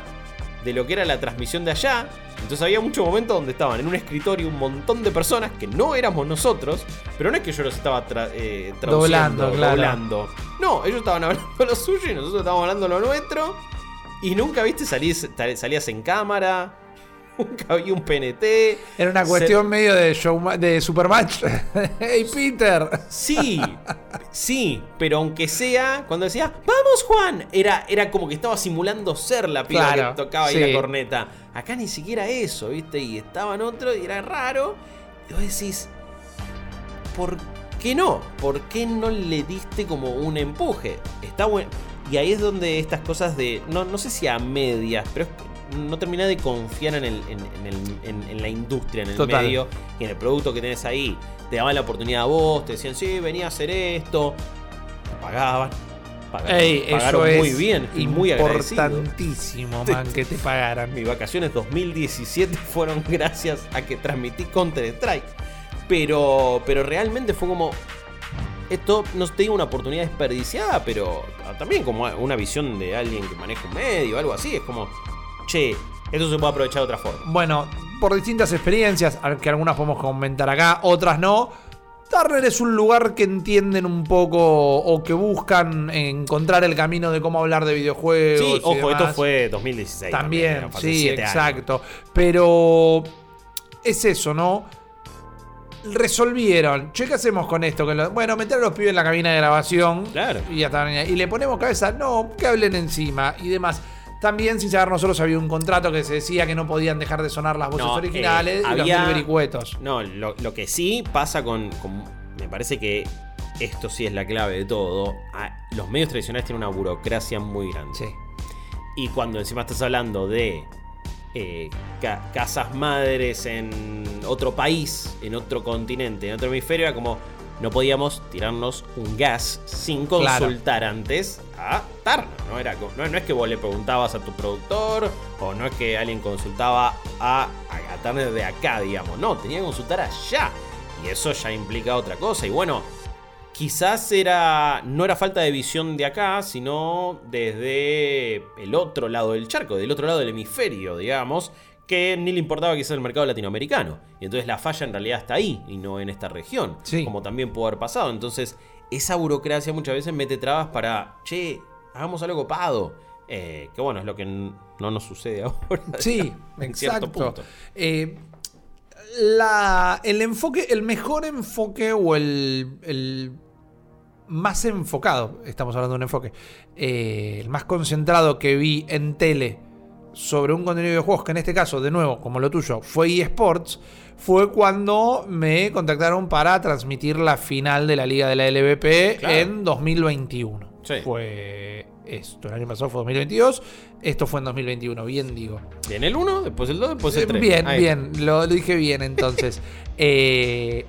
de lo que era la transmisión de allá. Entonces había muchos momentos donde estaban en un escritorio un montón de personas que no éramos nosotros, pero no es que yo los estaba eh, traduciendo, doblando, No, ellos estaban hablando lo suyo y nosotros estábamos hablando lo nuestro. Y nunca, viste, salías en cámara. Nunca había un PNT. Era una cuestión medio de show de Supermatch. hey Peter. Sí, sí, pero aunque sea, cuando decía, vamos Juan, era, era como que estaba simulando ser la piba que tocaba ahí la corneta. Acá ni siquiera eso, ¿viste? Y estaba en otro y era raro. Y vos decís, ¿por qué no? ¿Por qué no le diste como un empuje? Está bueno. Y ahí es donde estas cosas de. No, no sé si a medias, pero es no terminás de confiar en, el, en, la industria, en el medio y en el producto que tenés ahí. Te daban la oportunidad a vos, te decían, sí, venía a hacer esto, pagaban. pagaron, muy bien, y muy importantísimo, man, que te pagaran. Mis vacaciones 2017 fueron gracias a que transmití Counter Strike. Pero, pero realmente fue como, esto no te digo una oportunidad desperdiciada, pero también como una visión de alguien que maneja un medio, algo así. Es como, che, esto se puede aprovechar de otra forma. Bueno, por distintas experiencias, que algunas podemos comentar acá, otras no. Turner es un lugar que entienden un poco o que buscan encontrar el camino de cómo hablar de videojuegos. Sí, ojo, esto fue 2016. También, sí, exacto. Pero es eso, ¿no? Resolvieron. Che, ¿qué hacemos con esto? bueno, meter a los pibes en la cabina de grabación. Claro. Y, ya está, y le ponemos cabeza. No, que hablen encima y demás. También, sin saber nosotros, había un contrato que se decía que no podían dejar de sonar las voces originales y los vericuetos. No, lo, que sí pasa con, Me parece que esto sí es la clave de todo. los medios tradicionales tienen una burocracia muy grande. Sí. Y cuando encima estás hablando de eh, casas madres en otro país, en otro continente, en otro hemisferio, era como no podíamos tirarnos un gas sin consultar antes a Tarna. ¿no? Era, no, es que vos le preguntabas a tu productor o no es que alguien consultaba a, a de acá, digamos. No, tenía que consultar allá. Y eso ya implica otra cosa. Y bueno, quizás era no era falta de visión de acá, sino desde el otro lado del charco, del otro lado del hemisferio, digamos que ni le importaba quizás el mercado latinoamericano. Y entonces la falla en realidad está ahí y no en esta región, como también pudo haber pasado. Entonces, esa burocracia muchas veces mete trabas para, che, hagamos algo copado. Eh, que bueno, es lo que no nos sucede ahora. Sí, en cierto punto. Eh, la, el enfoque, el mejor enfoque o el, el más enfocado, estamos hablando de un enfoque, eh, el más concentrado que vi en tele sobre un contenido de juegos que en este caso, de nuevo, como lo tuyo, fue eSports, fue cuando me contactaron para transmitir la final de la Liga de la LVP en 2021. Fue esto, el año pasado fue 2022, esto fue en 2021, bien digo. Bien el 1, después el 2, después el 3. Eh, bien, bien, lo, dije bien entonces. Eh,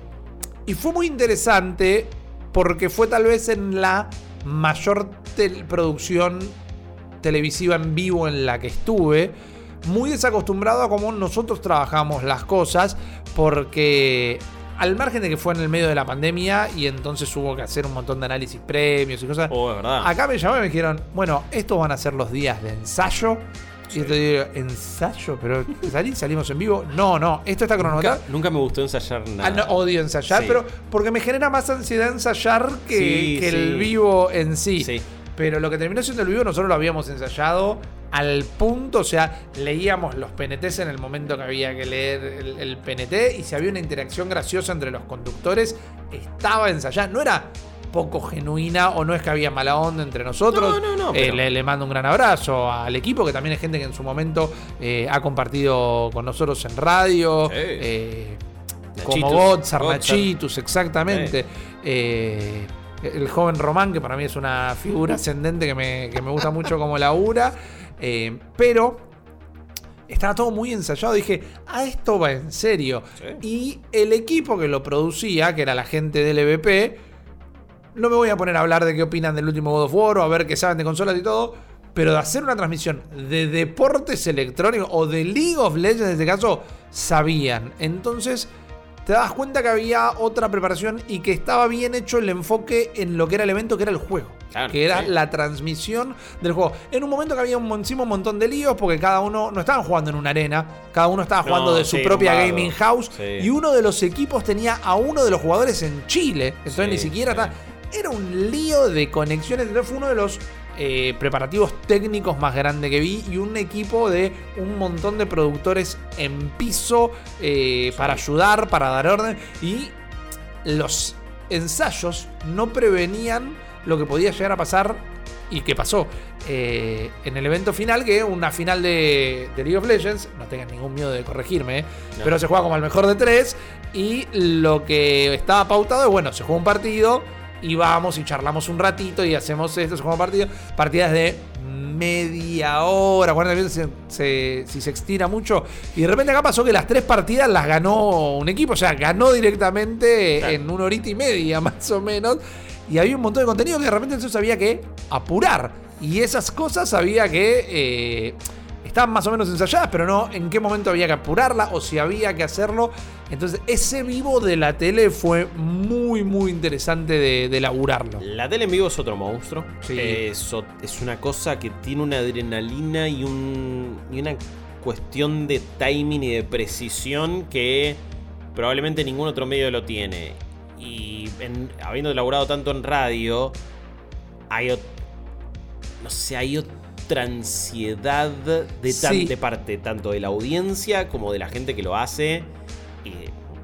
y fue muy interesante porque fue tal vez en la mayor producción televisiva en vivo en la que estuve, muy desacostumbrado a cómo nosotros trabajamos las cosas, porque al margen de que fue en el medio de la pandemia y entonces hubo que hacer un montón de análisis premios y cosas, oh, acá me llamaron y me dijeron, bueno, estos van a ser los días de ensayo. Y yo te digo, ¿ensayo? ¿Pero salimos en vivo? No, no, esto está cronometrado. Nunca, me gustó ensayar nada. Ah, no, odio ensayar, pero porque me genera más ansiedad ensayar que, que el vivo en sí. Sí. Pero lo que terminó siendo el vivo, nosotros lo habíamos ensayado al punto, o sea, leíamos los PNTs en el momento que había que leer el, PNT y si había una interacción graciosa entre los conductores, estaba ensayada. No era poco genuina o no es que había mala onda entre nosotros. No, no, no. Eh, le, mando un gran abrazo al equipo, que también es gente que en su momento eh, ha compartido con nosotros en radio. Eh, como bots, Sarnachitus, exactamente el joven Román, que para mí es una figura ascendente que me, gusta mucho como labura. Eh, pero estaba todo muy ensayado. Dije, a esto va en serio. Y el equipo que lo producía, que era la gente del EVP, no me voy a poner a hablar de qué opinan del último God of War o a ver qué saben de consolas y todo. Pero de hacer una transmisión de deportes electrónicos o de League of Legends en este caso, sabían. Entonces te das cuenta que había otra preparación y que estaba bien hecho el enfoque en lo que era el evento, que era el juego. que era la transmisión del juego. En un momento que había un, encima un montón de líos porque cada uno no estaban jugando en una arena, cada uno estaba jugando de su propia gaming house y uno de los equipos tenía a uno de los jugadores en Chile. Entonces ni siquiera está. Era un lío de conexiones. Entonces fue uno de los eh, preparativos técnicos más grande que vi y un equipo de un montón de productores en piso eh, para ayudar, para dar orden. Y los ensayos no prevenían lo que podía llegar a pasar y que pasó eh, en el evento final, que una final de, League of Legends, no tengan ningún miedo de corregirme, pero se juega como el mejor de tres y lo que estaba pautado es, bueno, se juega un partido y vamos y charlamos un ratito y hacemos esto, se juega partido, partidas de media hora, 40 minutos si se estira mucho. Y de repente acá pasó que las tres partidas las ganó un equipo, o sea, ganó directamente en una horita y media más o menos. Y había un montón de contenido que de repente entonces había que apurar. Y esas cosas había que... Eh, estaban más o menos ensayadas, pero no en qué momento había que apurarla o si había que hacerlo. Entonces, ese vivo de la tele fue muy, muy interesante de, de laburarlo. La tele en vivo es otro monstruo. Es, es, una cosa que tiene una adrenalina y, un, y una cuestión de timing y de precisión que probablemente ningún otro medio lo tiene. Y habiendo laburado tanto en radio, hay, no sé, hay otro ansiedad de, de parte tanto de la audiencia como de la gente que lo hace. Y,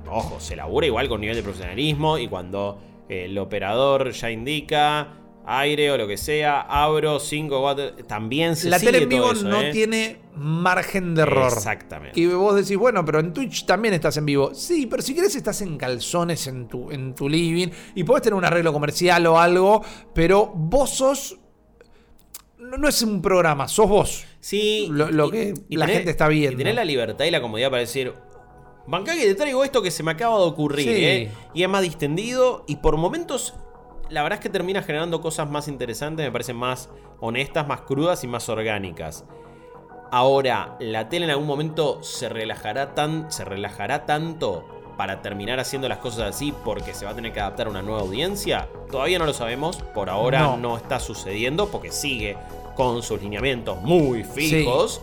ojo, se labura igual con nivel de profesionalismo y cuando el operador ya indica aire o lo que sea, abro 5 watts, también se La tele en vivo no ¿eh? tiene margen de error. Exactamente. Y vos decís, bueno, pero en Twitch también estás en vivo. Sí, pero si querés estás en calzones en tu, en tu living y podés tener un arreglo comercial o algo, pero vos sos no, es un programa, sos vos. Sí. Lo, que la gente está viendo. Y la libertad y la comodidad para decir, bancá que te traigo esto que se me acaba de ocurrir, ¿eh? Y es más distendido y por momentos la verdad es que termina generando cosas más interesantes, me parecen más honestas, más crudas y más orgánicas. Ahora, la tele en algún momento se relajará tan se relajará tanto para terminar haciendo las cosas así porque se va a tener que adaptar a una nueva audiencia? Todavía no lo sabemos, por ahora no, está sucediendo porque sigue con sus lineamientos muy fijos.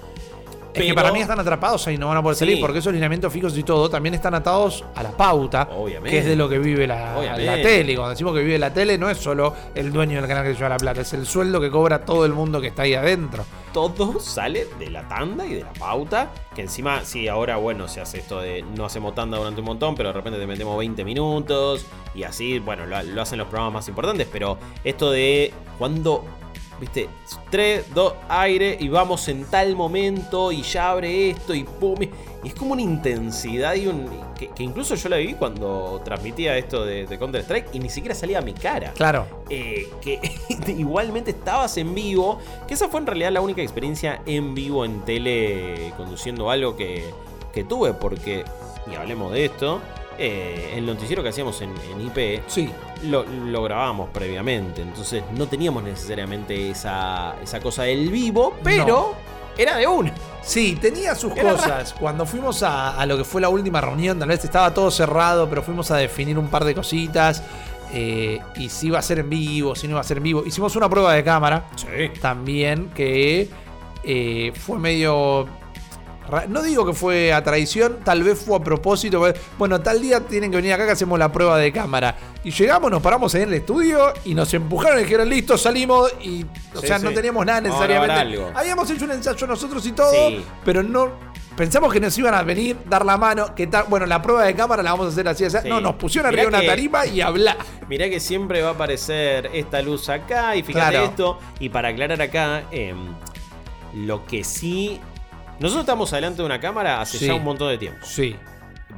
Es que para mí están atrapados ahí, no van a poder salir, porque esos lineamientos fijos y todo también están atados a la pauta, Obviamente. que es de lo que vive la, tele. Cuando decimos que vive la tele, no es solo el dueño del canal que lleva la plata, es el sueldo que cobra todo el mundo que está ahí adentro. Todo sale de la tanda y de la pauta, que encima, sí, ahora, bueno, se hace esto de no hacemos tanda durante un montón, pero de repente te metemos 20 minutos y así, bueno, lo, lo hacen los programas más importantes, pero esto de cuando viste, 3, 2, aire y vamos en tal momento y ya abre esto y pum. Y es como una intensidad y un. Que, incluso yo la vi cuando transmitía esto de, Counter-Strike y ni siquiera salía a mi cara. Claro. Eh, que igualmente estabas en vivo. Que esa fue en realidad la única experiencia en vivo en tele conduciendo algo que, que tuve, porque. Y hablemos de esto. Eh, el noticiero que hacíamos en, IP sí. lo, lo, grabábamos previamente, entonces no teníamos necesariamente esa, esa cosa del vivo, pero era de una. Sí, tenía sus cosas. Cuando fuimos a, lo que fue la última reunión, tal vez estaba todo cerrado, pero fuimos a definir un par de cositas. Eh, y si iba a ser en vivo, si no iba a ser en vivo. Hicimos una prueba de cámara. Sí. También que eh, fue medio no digo que fue a traición, tal vez fue a propósito. Bueno, tal día tienen que venir acá que hacemos la prueba de cámara. Y llegamos, nos paramos en el estudio y nos empujaron y dijeron, listo, salimos. Y, o sea, no teníamos nada necesariamente. Habíamos hecho un ensayo nosotros y todo, pero no. Pensamos que nos iban a venir, dar la mano, que tal, bueno, la prueba de cámara la vamos a hacer así, así. No, nos pusieron arriba una tarima y habla. Mirá que siempre va a aparecer esta luz acá y fíjate esto. Y para aclarar acá, em, lo que sí nosotros estamos adelante de una cámara hace ya un montón de tiempo. Sí.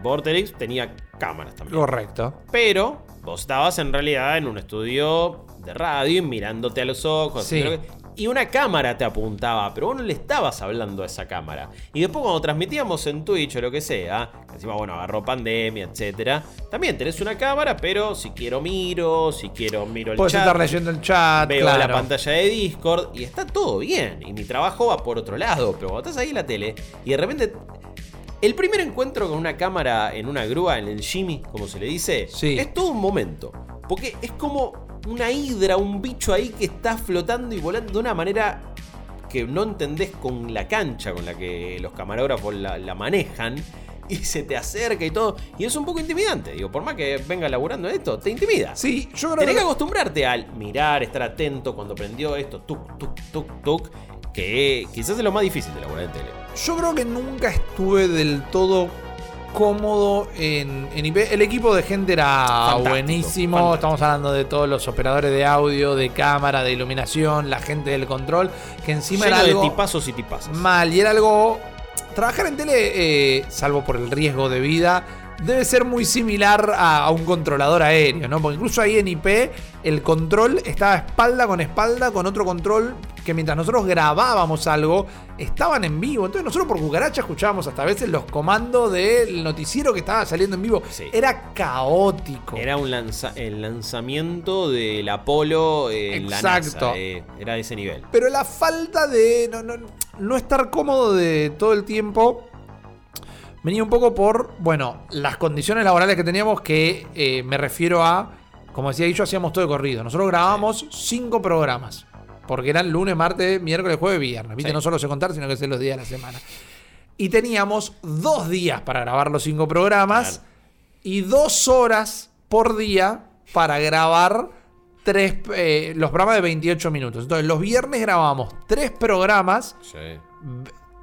Vorterix tenía cámaras también. Correcto. Pero vos estabas en realidad en un estudio de radio y mirándote a los ojos. Sí y una cámara te apuntaba, pero vos no le estabas hablando a esa cámara. Y después cuando transmitíamos en Twitch o lo que sea, encima, bueno, agarró pandemia, etcétera, también tenés una cámara, pero si quiero miro, si quiero miro el Puedes chat. estar leyendo el chat, Veo la pantalla de Discord y está todo bien. Y mi trabajo va por otro lado, pero cuando estás ahí en la tele y de repente el primer encuentro con una cámara en una grúa, en el Jimmy, como se le dice, es todo un momento. Porque es como una hidra, un bicho ahí que está flotando y volando de una manera que no entendés con la cancha con la que los camarógrafos la, manejan y se te acerca y todo. Y es un poco intimidante. Digo, por más que venga laburando esto, te intimida. Sí, yo creo Tenés que... acostumbrarte al mirar, estar atento cuando prendió esto, tuk, tuk, tuk, tuk. Que quizás es lo más difícil de laburar en tele. Yo creo que nunca estuve del todo cómodo en, IP. El equipo de gente era buenísimo. Estamos hablando de todos los operadores de audio, de cámara, de iluminación, la gente del control, que encima era algo de tipazos y tipazos. Mal, y era algo... Trabajar en tele, eh, salvo por el riesgo de vida, debe ser muy similar a, un controlador aéreo, ¿no? Porque incluso ahí en IP el control estaba espalda con espalda con otro control que mientras nosotros grabábamos algo, estaban en vivo. Entonces nosotros por cucaracha escuchábamos hasta a veces los comandos del noticiero que estaba saliendo en vivo. Era caótico. Era un el lanzamiento del Apolo en la NASA. Eh, era de ese nivel. Pero la falta de no, no estar cómodo de todo el tiempo venía un poco por, bueno, las condiciones laborales que teníamos que eh, me refiero a, como decía yo, hacíamos todo de corrido. Nosotros grabábamos cinco programas, porque eran lunes, martes, miércoles, jueves, viernes. ¿Viste? No solo se contar, sino que se los días de la semana. Y teníamos dos días para grabar los cinco programas y dos horas por día para grabar tres, eh, los programas de 28 minutos. Entonces, los viernes grabábamos tres programas,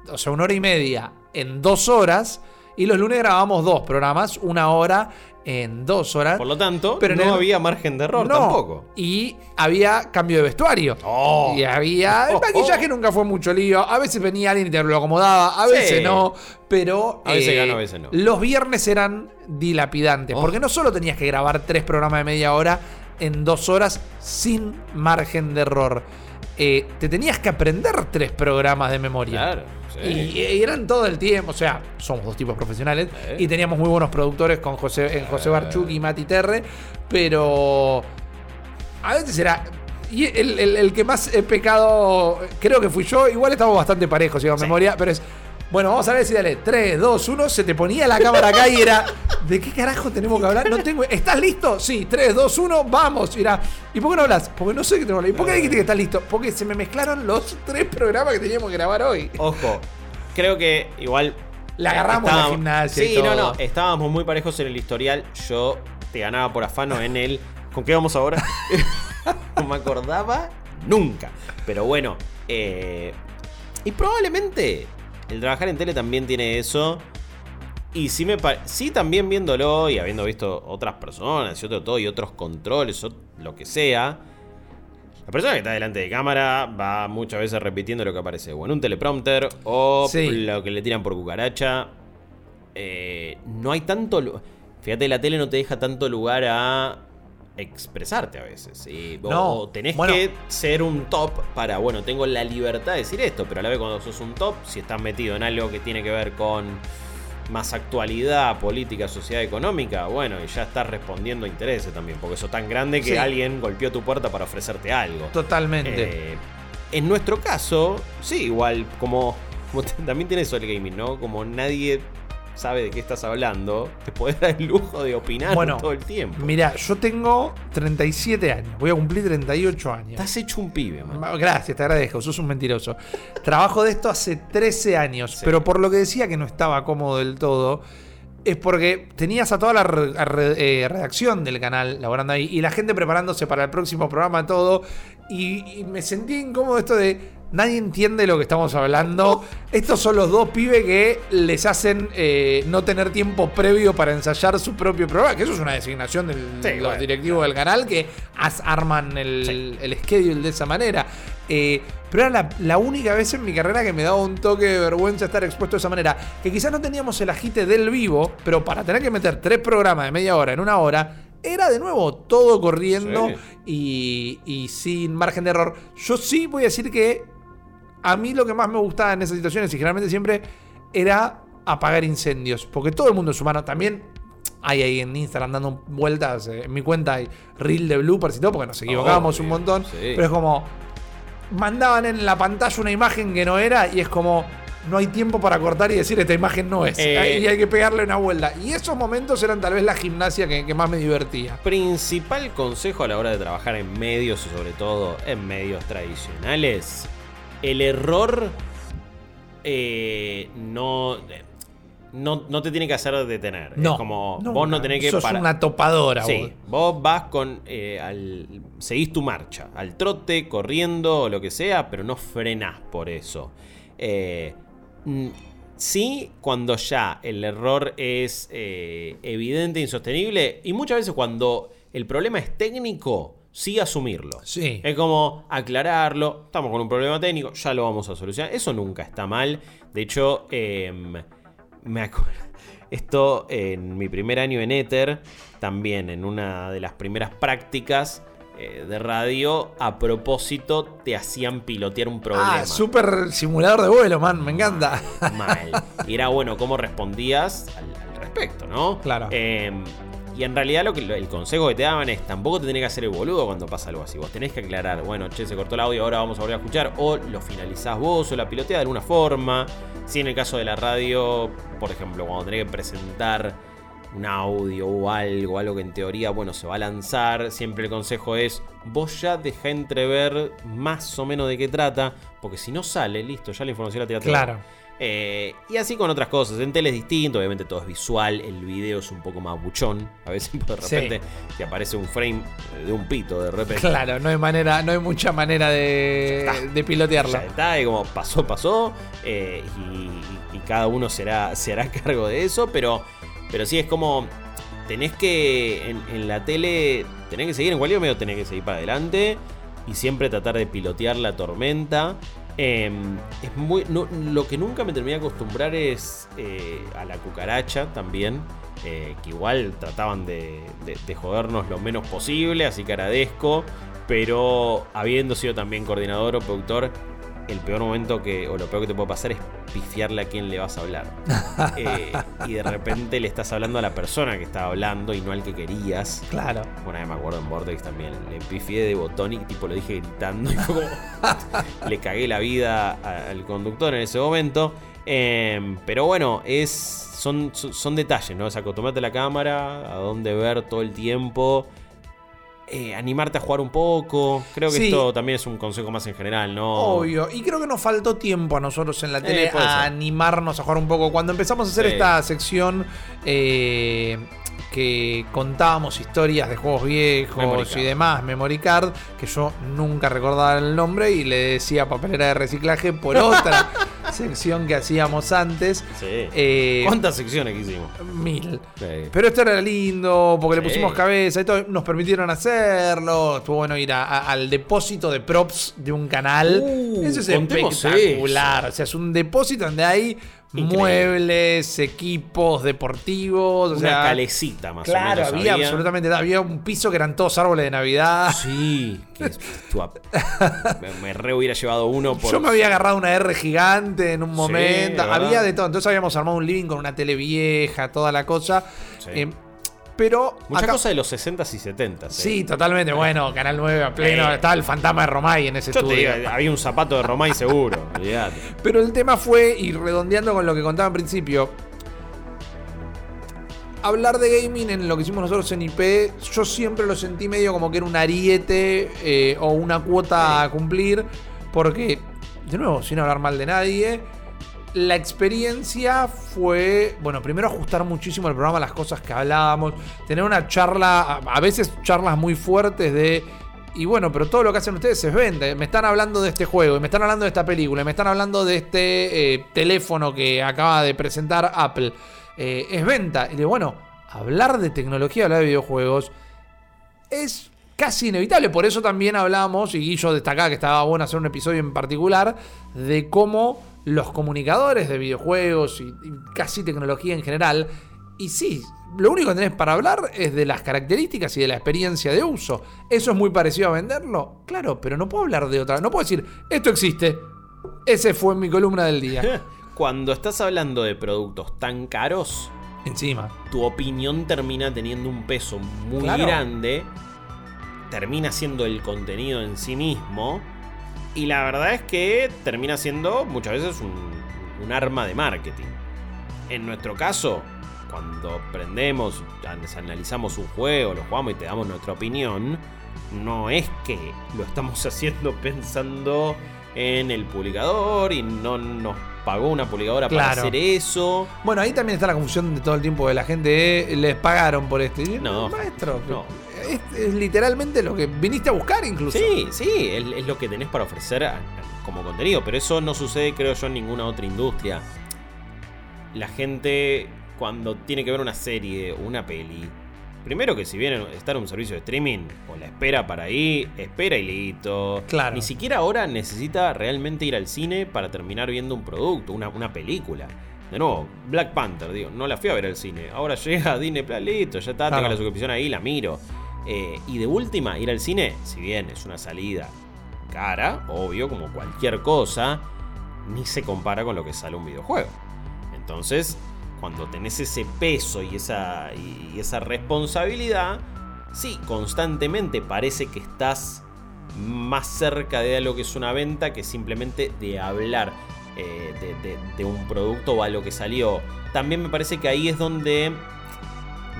o sea, una hora y media en dos horas. Y los lunes grabamos dos programas, una hora en dos horas. Por lo tanto, pero no había margen de error tampoco. Y había cambio de vestuario. Oh. Y había. El oh, maquillaje oh. nunca fue mucho lío. A veces venía alguien y te lo acomodaba, a veces no. Pero. A veces eh, a veces no. Los viernes eran dilapidantes. Porque no solo tenías que grabar tres programas de media hora en dos horas sin margen de error. Eh, te tenías que aprender tres programas de memoria. Claro. Y, eran todo el tiempo, o sea, somos dos tipos profesionales y teníamos muy buenos productores con José, en José Barchuk y Mati Terre, pero a veces era... Y el, que más he pecado, creo que fui yo, igual estamos bastante parejos, si memoria, pero es... Bueno, vamos a ver si dale 3, 2, 1, se te ponía la cámara acá y era, ¿de qué carajo tenemos que hablar? No tengo, ¿estás listo? Sí, 3, 2, 1, vamos. Y, ¿Y por qué no hablas? Porque no sé qué tengo que hablar. ¿Y por qué dijiste que estás listo? Porque se me mezclaron los tres programas que teníamos que grabar hoy. Ojo, creo que igual. La agarramos en la gimnasia. Sí, no, no. Estábamos muy parejos en el historial. Yo te ganaba por afano en el. ¿Con qué vamos ahora? no me acordaba nunca. Pero bueno. Eh, y probablemente el trabajar en tele también tiene eso. Y sí, me sí también viéndolo y habiendo visto otras personas y otro todo y otros controles o lo que sea. La persona que está delante de cámara va muchas veces repitiendo lo que aparece o en un teleprompter o lo que le tiran por cucaracha. Eh, no hay tanto. Fíjate, la tele no te deja tanto lugar a expresarte a veces. o, tenés que ser un top para, bueno, tengo la libertad de decir esto, pero a la vez cuando sos un top, si estás metido en algo que tiene que ver con más actualidad, política, sociedad económica, bueno, y ya estás respondiendo a intereses también, porque eso tan grande que alguien golpeó tu puerta para ofrecerte algo. Totalmente. Eh, en nuestro caso, sí, igual, como, como también tiene eso el gaming, ¿no? Como nadie sabe de qué estás hablando, te puedes dar el lujo de opinar todo el tiempo. Mira, yo tengo 37 años, voy a cumplir 38 años. Estás hecho un pibe, man. Gracias, te agradezco, sos un mentiroso. Trabajo de esto hace 13 años, pero por lo que decía que no estaba cómodo del todo, es porque tenías a toda la eh, redacción del canal laborando ahí y la gente preparándose para el próximo programa, todo. Y, y me sentí incómodo esto de Nadie entiende lo que estamos hablando. Estos son los dos pibes que les hacen eh, no tener tiempo previo para ensayar su propio programa. Que eso es una designación de los directivos del canal que arman el, schedule de esa manera. Eh, pero era la, única vez en mi carrera que me daba un toque de vergüenza estar expuesto de esa manera. Que quizás no teníamos el agite del vivo, pero para tener que meter tres programas de media hora en una hora, era de nuevo todo corriendo y, y, sin margen de error. Yo sí voy a decir que a mí lo que más me gustaba en esas situaciones, y generalmente siempre, era apagar incendios. Porque todo el mundo es humano. También hay ahí en Instagram dando vueltas. Eh, en mi cuenta hay reel de bloopers y todo, porque nos equivocábamos un montón. Pero es como. Mandaban en la pantalla una imagen que no era y es como. No hay tiempo para cortar y decir esta imagen no es. Eh, y hay que pegarle una vuelta. Y esos momentos eran tal vez la gimnasia que, que más me divertía. Principal consejo a la hora de trabajar en medios y sobre todo en medios tradicionales el error eh, no, no, te tiene que hacer detener. No, es como vos no tenés que sos una topadora. Sí, vos, vas con. Eh, al, seguís tu marcha, al trote, corriendo o lo que sea, pero no frenás por eso. Eh, sí, cuando ya el error es evidente, insostenible, y muchas veces cuando el problema es técnico sí asumirlo. Sí. Es como aclararlo, estamos con un problema técnico, ya lo vamos a solucionar. Eso nunca está mal. De hecho, em, me acuerdo. Esto en mi primer año en Ether, también en una de las primeras prácticas eh, de radio, a propósito te hacían pilotear un problema. Ah, súper simulador de vuelo, man, me encanta. Mal. Y era bueno cómo respondías al, respecto, ¿no? Claro. Em, y en realidad lo que, el consejo que te daban es tampoco te tenés que hacer el boludo cuando pasa algo así. Vos tenés que aclarar, bueno, che, se cortó el audio, ahora vamos a volver a escuchar. O lo finalizás vos o la pilotea de alguna forma. Si en el caso de la radio, por ejemplo, cuando tenés que presentar un audio o algo, algo que en teoría, bueno, se va a lanzar, siempre el consejo es, vos ya deja entrever más o menos de qué trata, porque si no sale, listo, ya la información la tiraste. Claro. Eh, y así con otras cosas. En tele es distinto, obviamente todo es visual, el video es un poco más buchón. A veces de repente te aparece un frame de un pito de repente. Claro, no hay manera, no hay mucha manera de, de pilotearlo. Ya está, y como pasó, pasó. Eh, y, cada uno será, se hará cargo de eso. Pero, pero sí es como. Tenés que. En, en la tele. Tenés que seguir en cualquier medio, tenés que seguir para adelante. Y siempre tratar de pilotear la tormenta. Em, es lo que nunca me terminé de acostumbrar es eh, a la cucaracha también. Eh, que igual trataban de, jodernos lo menos posible, así que agradezco. Pero habiendo sido también coordinador o productor, el peor momento que, o lo peor que te puede pasar es pifiarle a quien le vas a hablar. Eh, y de repente le estás hablando a la persona que estaba hablando y no al que querías. Claro. Bueno, me acuerdo en Vortex también. Le pifié de botón y tipo lo dije gritando y como le cagué la vida al conductor en ese momento. Em, pero bueno, es, son, son detalles, ¿no? O sea, acostumbrarte la cámara, a dónde ver todo el tiempo. Eh, animarte a jugar un poco. Creo que esto también es un consejo más en general, ¿no? Obvio. Y creo que nos faltó tiempo a nosotros en la tele eh, a animarnos a jugar un poco. Cuando empezamos a hacer esta sección eh, que contábamos historias de juegos viejos y demás, Memory Card, que yo nunca recordaba el nombre y le decía papelera de reciclaje por otra. sección que hacíamos antes. Sí. Eh, ¿Cuántas secciones que hicimos? Mil. Sí. Pero esto era lindo, porque le pusimos cabeza y todo. Nos permitieron hacerlo. Estuvo bueno ir a- a- al depósito de props de un canal. Uh, eso es espectacular. O sea, es un depósito donde hay Increíble. muebles, equipos deportivos. O Una sea, calecita más Claro, o menos. había absolutamente. Había un piso que eran todos árboles de Navidad. Sí. que me, me re hubiera llevado uno por. Yo me había agarrado una R gigante en un momento. había de todo. Entonces habíamos armado un living con una tele vieja, toda la cosa. Sí. Eh, pero. Mucha acá- cosa de los 60s y 70s. Sí, totalmente. Bueno, Canal 9 a pleno. Eh. Estaba el fantasma de Romay en ese Yo te estudio. digo, había un zapato de Romay seguro. Pero el tema fue, y redondeando con lo que contaba en principio, hablar de gaming en lo que hicimos nosotros en IP, yo siempre lo sentí medio como que era un ariete eh, o una cuota a cumplir, porque, de nuevo, sin hablar mal de nadie, la experiencia fue, bueno, primero ajustar muchísimo el programa las cosas que hablábamos, tener una charla, a- veces charlas muy fuertes de... Y bueno, pero todo lo que hacen ustedes es vende. Me están hablando de este juego, y me están hablando de esta película, me están hablando de este eh, teléfono que acaba de presentar Apple. Eh, es venta. Y de bueno, hablar de tecnología, hablar de videojuegos, es casi inevitable. Por eso también hablamos, y Guillo destacaba que estaba bueno hacer un episodio en particular, de cómo los comunicadores de videojuegos y, y casi tecnología en general, y sí, lo único que tenés para hablar es de las características y de la experiencia de uso. ¿Eso es muy parecido a venderlo? Claro, pero no puedo hablar de otra. No puedo decir, esto existe. Ese fue mi columna del día. Cuando estás hablando de productos tan caros, Encima. tu opinión termina teniendo un peso muy Claro. grande, termina siendo el contenido en sí mismo, y la verdad es que termina siendo muchas veces un, un arma de marketing. En nuestro caso, cuando prendemos, an- analizamos un juego, lo jugamos y te damos nuestra opinión, no es que lo estamos haciendo pensando en el publicador y no nos pagó una publicadora para hacer eso. Bueno, ahí también está la confusión de todo el tiempo de la gente. eh, les pagaron por esto. Y, No. maestro. No. Es, es literalmente lo que viniste a buscar, incluso. Sí, sí, es, es lo que tenés para ofrecer a- a- como contenido, pero eso no sucede, creo yo, en ninguna otra industria. La gente, cuando tiene que ver una serie o una peli, primero que si viene está en un servicio de streaming, o la espera para ahí, espera y listo. Claro. Ni siquiera ahora necesita realmente ir al cine para terminar viendo un producto, una, una película. De nuevo, Black Panther, digo, no la fui a ver al cine. Ahora llega a Disney Plus, listo, ya está, Claro. tengo la suscripción ahí, la miro. Eh, y de última, ir al cine, si bien es una salida cara, obvio, como cualquier cosa, ni se compara con lo que sale un videojuego. Entonces, cuando tenés ese peso y esa, y esa responsabilidad, sí, constantemente parece que estás más cerca de lo que es una venta que simplemente de hablar eh, de, de- de un producto o algo que salió. También me parece que ahí es donde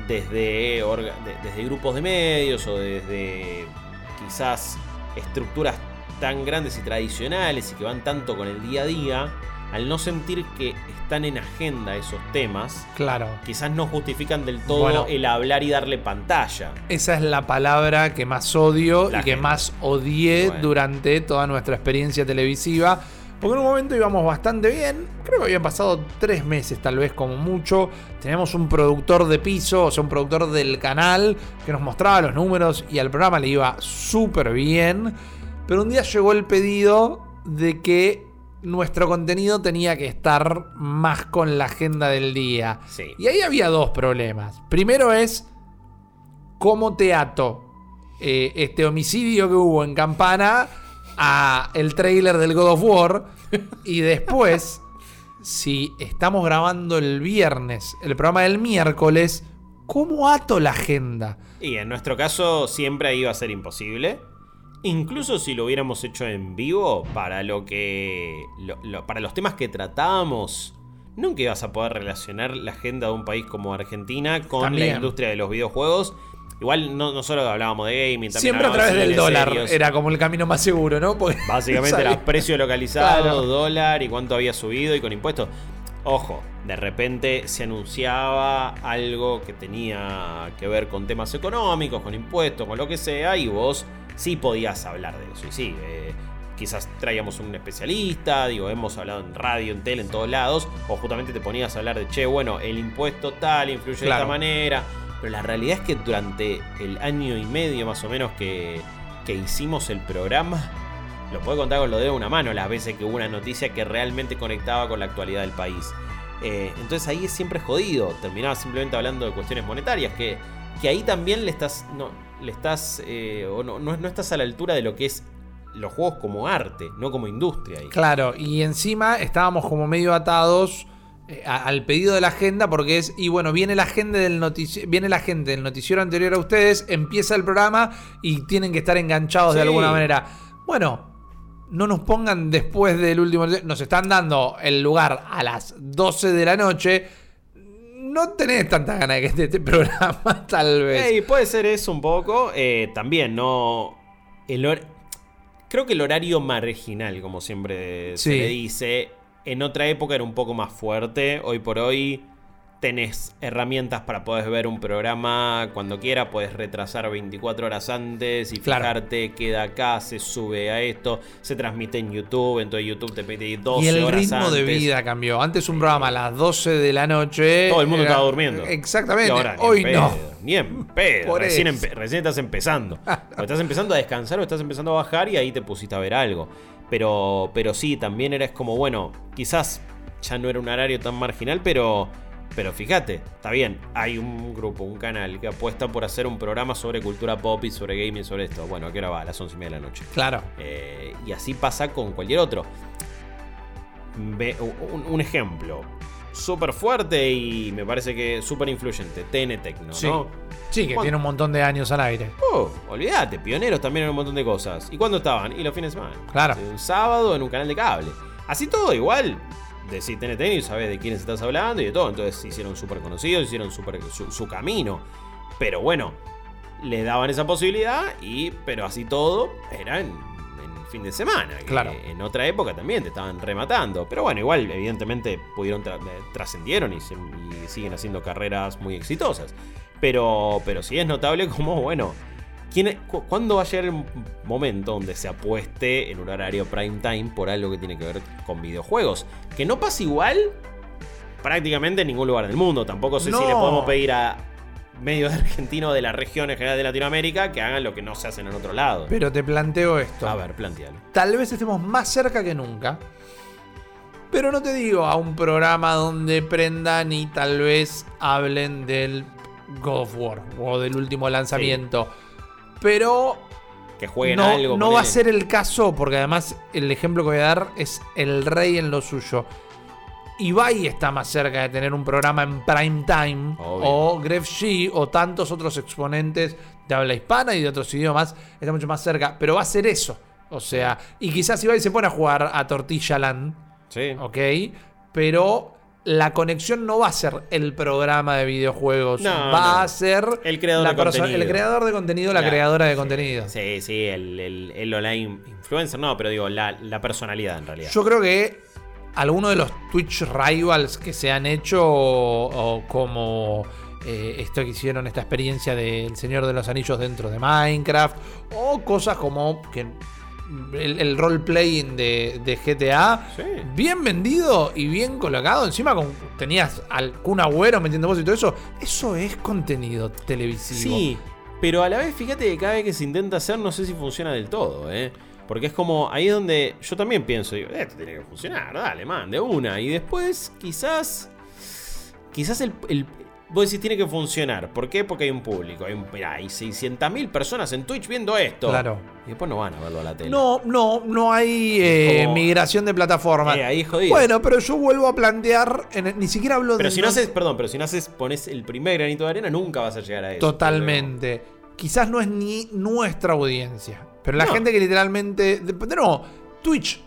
desde, orga- desde grupos de medios o desde quizás estructuras tan grandes y tradicionales y que van tanto con el día a día, al no sentir que están en agenda esos temas, Claro. quizás no justifican del todo Bueno. el hablar y darle pantalla. Esa es la palabra que más odio La y que más odié Bueno. durante toda nuestra experiencia televisiva. Porque en un momento íbamos bastante bien. Creo que habían pasado tres meses, tal vez como mucho. Teníamos un productor de piso, o sea, un productor del canal que nos mostraba los números y al programa le iba súper bien. Pero un día llegó el pedido de que nuestro contenido tenía que estar más con la agenda del día. Sí. Y ahí había dos problemas. Primero es cómo te ato eh, este homicidio que hubo en Campana a el trailer del God of War. Y después, si estamos grabando el viernes, el programa del miércoles, ¿cómo ato la agenda? Y en nuestro caso siempre iba a ser imposible. Incluso si lo hubiéramos hecho en vivo, para lo que. lo- lo- para los temas que tratábamos, nunca ibas a poder relacionar la agenda de un país como Argentina con También. la industria de los videojuegos. Igual no, no solo hablábamos de gaming, también Siempre a través del de dólar era como el camino más seguro, ¿no? Porque Básicamente era precio localizado, Claro. dólar y cuánto había subido y con impuestos. Ojo, de repente se anunciaba algo que tenía que ver con temas económicos, con impuestos, con lo que sea, y vos sí podías hablar de eso. Y sí, eh, quizás traíamos un especialista, digo, hemos hablado en radio, en tele, en todos lados, o justamente te ponías a hablar de, che, bueno, el impuesto tal influye de esta manera, pero la realidad es que durante el año y medio más o menos que, que hicimos el programa, lo puedo contar con lo de una mano las veces que hubo una noticia que realmente conectaba con la actualidad del país. Eh, entonces ahí es siempre jodido. Terminaba simplemente hablando de cuestiones monetarias. Que, que ahí también le estás. No, le estás. Eh, o no, no, estás a la altura de lo que es los juegos como arte, no como industria. Claro, y encima estábamos como medio atados. Eh, al pedido de la agenda porque es y bueno viene la agenda del viene la gente del noticiero anterior a ustedes empieza el programa y tienen que estar enganchados de alguna manera bueno no nos pongan después del último. Nos están dando el lugar a las 12 de la noche. No tenés tanta ganas de que esté este programa, tal vez. puede ser eso un poco. Eh, también, no. El Creo que el horario marginal, como siempre se le dice, en otra época era un poco más fuerte. Hoy por hoy tenés herramientas para poder ver un programa cuando quiera, puedes retrasar 24 horas antes y fijarte, queda acá, se sube a esto, se transmite en YouTube, entonces YouTube te pide 12 horas Y el ritmo de vida cambió. Antes un programa a las 12 de la noche. Todo el mundo estaba durmiendo. Exactamente. Hoy no. Ni en pedo. Recién, estás empezando. o estás empezando a descansar o estás empezando a bajar y ahí te pusiste a ver algo. Pero, pero sí, también eres como, bueno, quizás ya no era un horario tan marginal, pero pero fíjate, está bien, hay un grupo, un canal que apuesta por hacer un programa sobre cultura pop y sobre gaming, sobre esto. Bueno, ¿a hora va? A las 11 y media de la noche. Claro. Eh, y así pasa con cualquier otro. un, ejemplo súper fuerte y me parece que súper influyente. TN Tecno, sí. ¿no? Sí, que tiene un montón de años al aire. Oh, olvídate, pioneros también en un montón de cosas. ¿Y cuándo estaban? Y los fines de semana. Claro. Un sábado en un canal de cable. Así todo igual decir TNT y sabes de quiénes estás hablando y de todo. Entonces se hicieron súper conocidos, hicieron super, su, camino. Pero bueno, le daban esa posibilidad y, pero así todo, era en, fin de semana. claro. En otra época también te estaban rematando. Pero bueno, igual, evidentemente, pudieron eh, trascendieron y, siguen haciendo carreras muy exitosas. Pero, pero sí es notable como, bueno, ¿Cuándo va a llegar el momento donde se apueste en un horario prime time por algo que tiene que ver con videojuegos? Que no pasa igual prácticamente en ningún lugar del mundo. Tampoco sé si le podemos pedir a medios argentinos de la región en general de Latinoamérica que hagan lo que no se hacen en otro lado. Pero te planteo esto. A ver, plantealo. Tal vez estemos más cerca que nunca. Pero no te digo a un programa donde prendan y tal vez hablen del God of War o del último lanzamiento. Pero que jueguen no, algo. No va a ser el caso, porque además el ejemplo que voy a dar es el rey en lo suyo. Ibai está más cerca de tener un programa en prime time, o Gref G, o tantos otros exponentes de habla hispana y de otros idiomas, está mucho más cerca, pero va a ser eso. O sea, y quizás Ibai se pone a jugar a Tortilla Land, sí. ok, pero la conexión no va a ser el programa de videojuegos, va a ser el creador, de contenido. el creador de contenido, la, creadora de contenido. Sí, sí, el, online influencer, no, pero digo, la, personalidad en realidad. Yo creo que algunos de los Twitch rivals que se han hecho, o, como eh, esto que hicieron, esta experiencia del Señor de los Anillos dentro de Minecraft, o cosas como que el, el role-playing de, GTA, bien vendido y bien colocado. Encima con, tenías al Kun Agüero metiendo voz y todo eso. Eso es contenido televisivo. Sí, pero a la vez fíjate que cada vez que se intenta hacer no sé si funciona del todo, ¿eh? Porque es como, ahí es donde yo también pienso, digo, esto tiene que funcionar, dale, man, de una. Y después, quizás, quizás el, Vos decís, tiene que funcionar. ¿Por qué? Porque hay un público. Hay, un, mirá, hay 600.000 personas en Twitch viendo esto. Claro. Y después no van a verlo a la tele. No, no, no hay eh, migración de plataforma. Eh, ahí jodido. Bueno, pero yo vuelvo a plantear. ni siquiera hablo pero de. si no haces, perdón, pero si no haces, pones el primer granito de arena, nunca vas a llegar a eso. Totalmente. Quizás no es ni nuestra audiencia. Pero la gente que literalmente. De, no, Twitch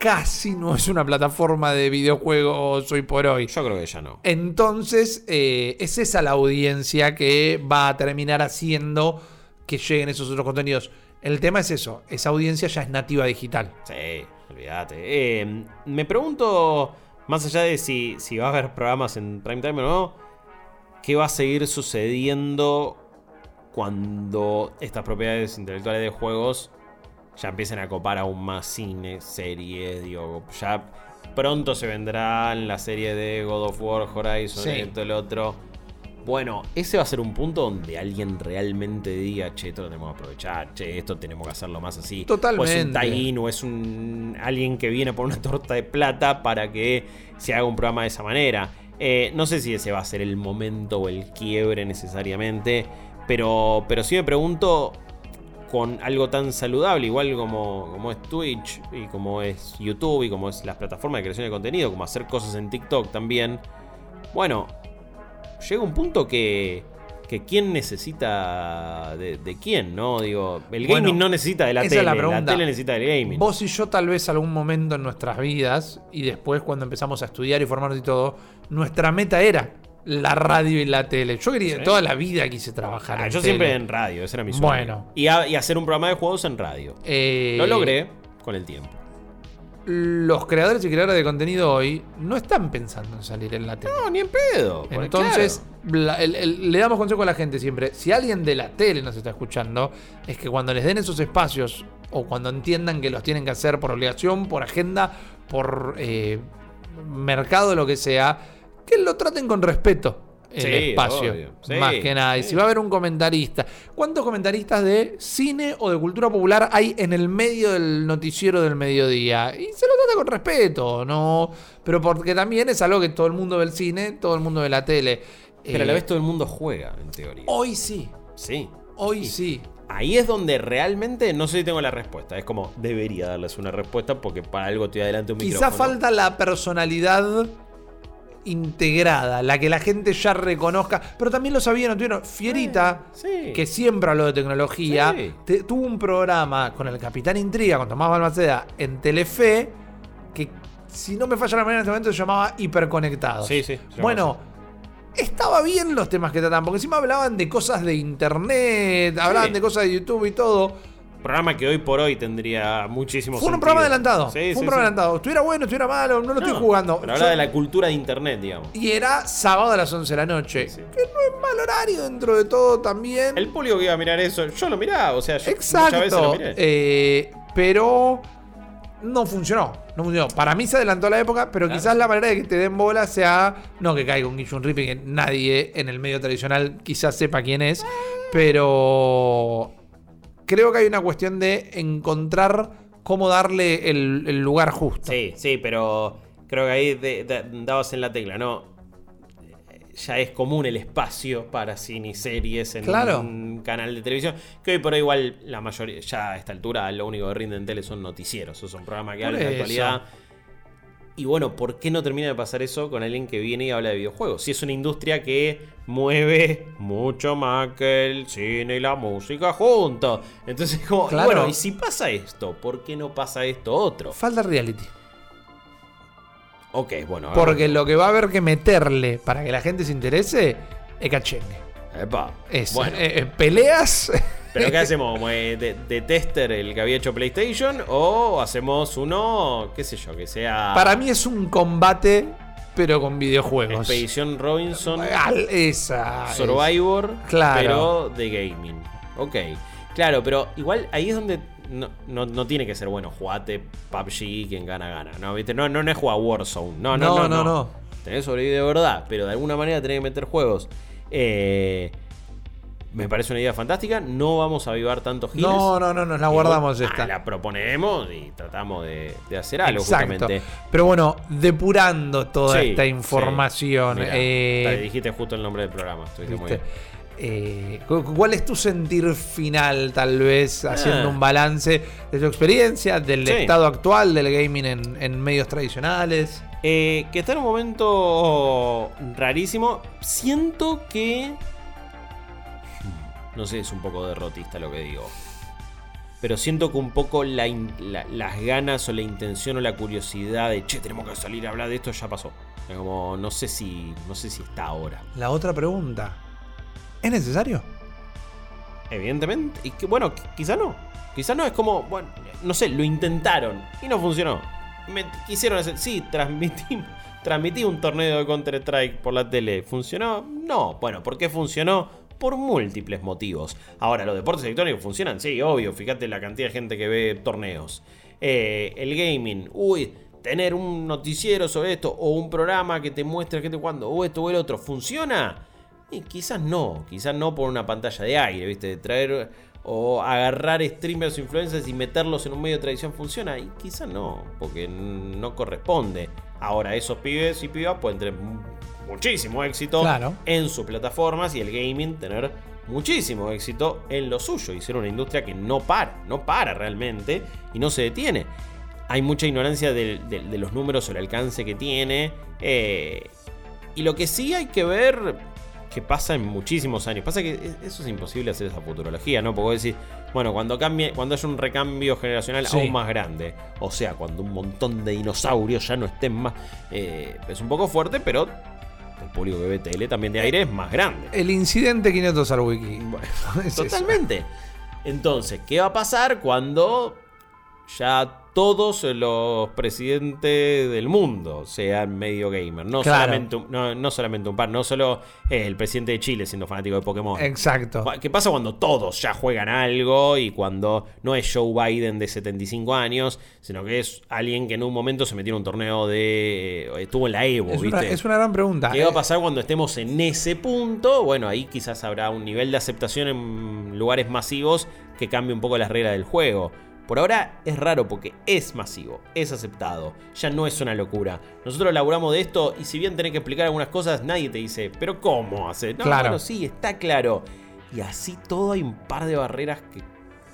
casi no es una plataforma de videojuegos hoy por hoy. Yo creo que ya no. Entonces, eh, es esa la audiencia que va a terminar haciendo que lleguen esos otros contenidos. El tema es eso, esa audiencia ya es nativa digital. Sí, olvídate. Em, me pregunto, más allá de si, si va a haber programas en prime time o no, ¿qué va a seguir sucediendo cuando estas propiedades intelectuales de juegos ya empiecen a copar aún más cine, series, digo, ya pronto se vendrán la serie de God of War, Horizon, Sí. esto, el otro. Bueno, ese va a ser un punto donde alguien realmente diga, che, esto lo tenemos que aprovechar, che, esto tenemos que hacerlo más así. O es Totalmente. un tie-in, o es un alguien que viene por una torta de plata para que se haga un programa de esa manera. Eh, no sé si ese va a ser el momento o el quiebre necesariamente, pero, pero sí me pregunto con algo tan saludable, igual como, como es Twitch y como es YouTube y como es las plataformas de creación de contenido, como hacer cosas en TikTok también. Bueno, llega un punto que, que quién necesita de, de quién, ¿no? Digo, el Bueno, gaming no necesita de la esa tele, es la la, pregunta. tele necesita del gaming. Vos y yo tal vez algún momento en nuestras vidas y después cuando empezamos a estudiar y formarnos y todo, nuestra meta era la radio y la tele. Yo quería, Sí. toda la vida quise trabajar. Ah, en yo tele. siempre en radio, ese era mi sueño. Bueno. Y, a- y hacer un programa de juegos en radio. Eh, Lo logré con el tiempo. Los creadores y creadoras de contenido hoy no están pensando en salir en la tele. No, ni en pedo. Entonces, claro. la- el- el- le damos consejo a la gente siempre. Si alguien de la tele nos está escuchando, es que cuando les den esos espacios o cuando entiendan que los tienen que hacer por obligación, por agenda, por eh, mercado, lo que sea, que lo traten con respeto. El Sí, espacio. Sí, más que nada. Y sí. si va a haber un comentarista, ¿cuántos comentaristas de cine o de cultura popular hay en el medio del noticiero del mediodía? Y se lo trata con respeto, ¿no? Pero porque también es algo que todo el mundo ve el cine, todo el mundo ve la tele. Pero a Eh, la vez todo el mundo juega, en teoría. Hoy sí, Sí. hoy sí. Ahí es donde realmente no sé si tengo la respuesta. Es como, debería darles una respuesta porque para algo estoy adelante un Quizá micrófono. falta la personalidad integrada, la que la gente ya reconozca. Pero también lo sabían, ¿no tuvieron? Fierita, Sí. que siempre habló de tecnología, Sí. te- tuvo un programa con el Capitán Intriga, con Tomás Balmaceda, en Telefe, que si no me falla la memoria en este momento se llamaba Hiperconectados. Sí, sí, Bueno, estaba bien los temas que trataban, porque encima hablaban de cosas de internet, hablaban de cosas de YouTube y todo. Programa que hoy por hoy tendría muchísimo Fue un programa adelantado. Sí, fue sí, un sí. programa adelantado. Estuviera bueno, estuviera malo, no lo estoy jugando. Pero Yo- habla de la cultura de internet, digamos. Y era sábado a las 11 de la noche. Que no es mal horario dentro de todo también. El público que iba a mirar eso, yo lo miraba, o sea, yo muchas veces lo Exacto. miré. Eh, pero no funcionó. No funcionó. Para mí se adelantó la época, pero Claro. quizás la manera de que te den bola sea. No que caiga un Guichun Ripping, que nadie en el medio tradicional quizás sepa quién es. Pero creo que hay una cuestión de encontrar cómo darle el, el lugar justo. Sí, sí, pero creo que ahí de- de- dabas en la tecla, ¿no? Ya es común el espacio para cine y series en Claro. un canal de televisión. Que hoy por hoy, igual, la mayoría, ya a esta altura, lo único que rinde en tele son noticieros. Esos son programas que hablan de eso. Y bueno, ¿por qué no termina de pasar eso con alguien que viene y habla de videojuegos? Si es una industria que mueve mucho más que el cine y la música juntos. Entonces, como, y Claro. bueno, y si pasa esto, ¿por qué no pasa esto otro? Falta reality. Ok, bueno. Porque lo que va a haber que meterle para que la gente se interese es cachengue. Epa. Es Bueno, eh, eh, peleas. ¿Pero qué hacemos? ¿Como, eh, ¿De, de tester el que había hecho PlayStation? ¿O hacemos uno, qué sé yo, que sea Para mí es un combate, pero con videojuegos. Expedición Robinson esa. es- Survivor, Claro. pero de gaming? Ok. Claro, pero igual ahí es donde no, no- no tiene que ser bueno, jugate PUBG, quien gana, gana. No, ¿viste? no, no, no es jugar Warzone. No, no, no. No, no, no. Tenés sobrevivir de verdad, pero de alguna manera tenés que meter juegos. Eh, me parece una idea fantástica. No vamos a avivar tantos giles. No, no, no, nos la guardamos Ah, esta. la proponemos y tratamos de, de hacer algo Exacto. justamente. Pero bueno, depurando toda Sí, esta sí. información. Mirá, eh, te dijiste justo el nombre del programa. Estuviste muy bien. Eh, cu- ¿Cuál es tu sentir final, tal vez, haciendo Ah. un balance de tu experiencia, del Sí. estado actual del gaming en, en medios tradicionales? Eh, que está en un momento rarísimo. Siento que. No sé, es un poco derrotista lo que digo. Pero siento que un poco la in- la- las ganas o la intención o la curiosidad de che, tenemos que salir a hablar de esto ya pasó. Es como, no sé si. No sé si está ahora. La otra pregunta. ¿Es necesario? Evidentemente. Y que bueno, qui- quizá no. Quizá no, es como, bueno, no sé, lo intentaron y no funcionó. Me quisieron hacer. Sí, transmití, transmití un torneo de Counter-Strike por la tele. ¿Funcionó? No. Bueno, ¿por qué funcionó? Por múltiples motivos. Ahora, los deportes electrónicos funcionan, sí, obvio, fíjate la cantidad de gente que ve torneos. Eh, el gaming, uy, tener un noticiero sobre esto o un programa que te muestre gente cuando o esto o el otro, ¿funciona? Y quizás no, quizás no por una pantalla de aire, ¿viste? Traer o agarrar streamers o influencers y meterlos en un medio de tradición funciona. Y quizás no, porque no corresponde. Ahora, esos pibes y pibas pueden tener muchísimo éxito en sus plataformas y el gaming tener muchísimo éxito en lo suyo y ser una industria que no para, no para realmente y no se detiene. Hay mucha ignorancia de, los números o el alcance que tiene. Eh, y lo que sí hay que ver que pasa en muchísimos años. Pasa que eso es imposible hacer esa futurología, ¿no? Porque decir, bueno, cuando cambie, cuando haya un recambio generacional aún más grande, o sea, cuando un montón de dinosaurios ya no estén más, eh, es un poco fuerte, pero el público que ve tele también de aire es más grande. El incidente 500 al wiki. totalmente. Entonces, ¿qué va a pasar cuando ya todos los presidentes del mundo sean medio gamer. No, solamente, no, solamente un par, no solo el presidente de Chile siendo fanático de Pokémon. Exacto. ¿Qué pasa cuando todos ya juegan algo y cuando no es Joe Biden de 75 años, sino que es alguien que en un momento se metió en un torneo de... Eh, estuvo en la Evo, es ¿viste? Una, es una gran pregunta. ¿Qué va a eh. pasar cuando estemos en ese punto? Bueno, ahí quizás habrá un nivel de aceptación en lugares masivos que cambie un poco las reglas del juego. Por ahora es raro porque es masivo, es aceptado, ya no es una locura. Nosotros laburamos de esto y si bien tenés que explicar algunas cosas, nadie te dice, pero ¿cómo hace? No, claro. bueno, sí, está claro. Y así todo hay un par de barreras que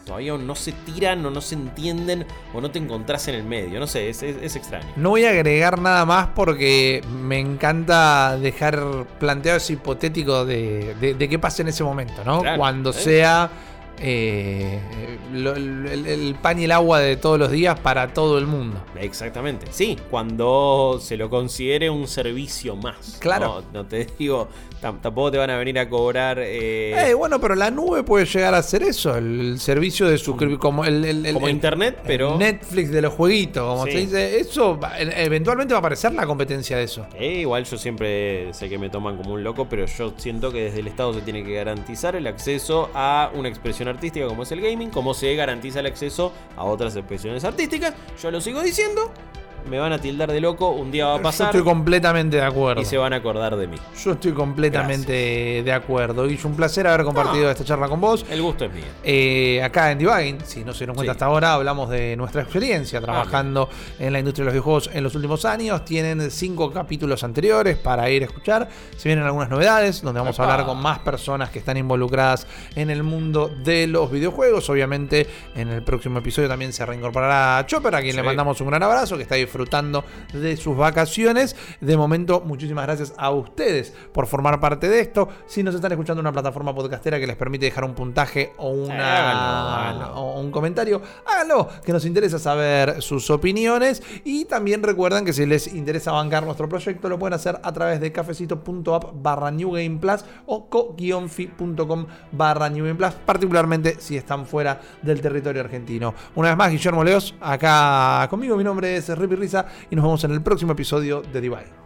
todavía no se tiran o no se entienden o no te encontrás en el medio. No sé, es, extraño. No voy a agregar nada más porque me encanta dejar planteado ese hipotético de, qué pasa en ese momento, ¿no? Cuando sea eh, el, pan y el agua de todos los días para todo el mundo. Exactamente. Sí, cuando se lo considere un servicio más. Claro. No, te digo, tampoco te van a venir a cobrar. Eh... eh bueno, pero la nube puede llegar a hacer eso. El, servicio de suscripción. Como, el, como internet, pero. Netflix de los jueguitos, como se dice. Eso eventualmente va a aparecer la competencia de eso. Eh, igual yo siempre sé que me toman como un loco, pero yo siento que desde el Estado se tiene que garantizar el acceso a una expresión artística como es el gaming, como se garantiza el acceso a otras expresiones artísticas. Yo lo sigo diciendo, me van a tildar de loco, un día va a pasar. Yo estoy completamente de acuerdo. Y se van a acordar de mí. Yo estoy completamente de acuerdo. Y es un placer haber compartido esta charla con vos. El gusto es mío. Eh, acá en Divine, si no se nos cuenta hasta ahora, hablamos de nuestra experiencia ah, trabajando en la industria de los videojuegos en los últimos años. Tienen cinco capítulos anteriores para ir a escuchar. Se vienen algunas novedades donde vamos a hablar con más personas que están involucradas en el mundo de los videojuegos. Obviamente, en el próximo episodio también se reincorporará Chopper, a quien le mandamos un gran abrazo, que está ahí disfrutando de sus vacaciones. De momento, muchísimas gracias a ustedes por formar parte de esto. Si nos están escuchando en una plataforma podcastera que les permite dejar un puntaje o, una, o un comentario, háganlo, que nos interesa saber sus opiniones. Y también recuerden que si les interesa bancar nuestro proyecto, lo pueden hacer a través de cafecito.app barra New Game Plus o co-fi.com barra New Game Plus, particularmente si están fuera del territorio argentino. Una vez más, Guillermo Leos, acá conmigo, mi nombre es Rippy Y nos vemos en el próximo episodio de Divide.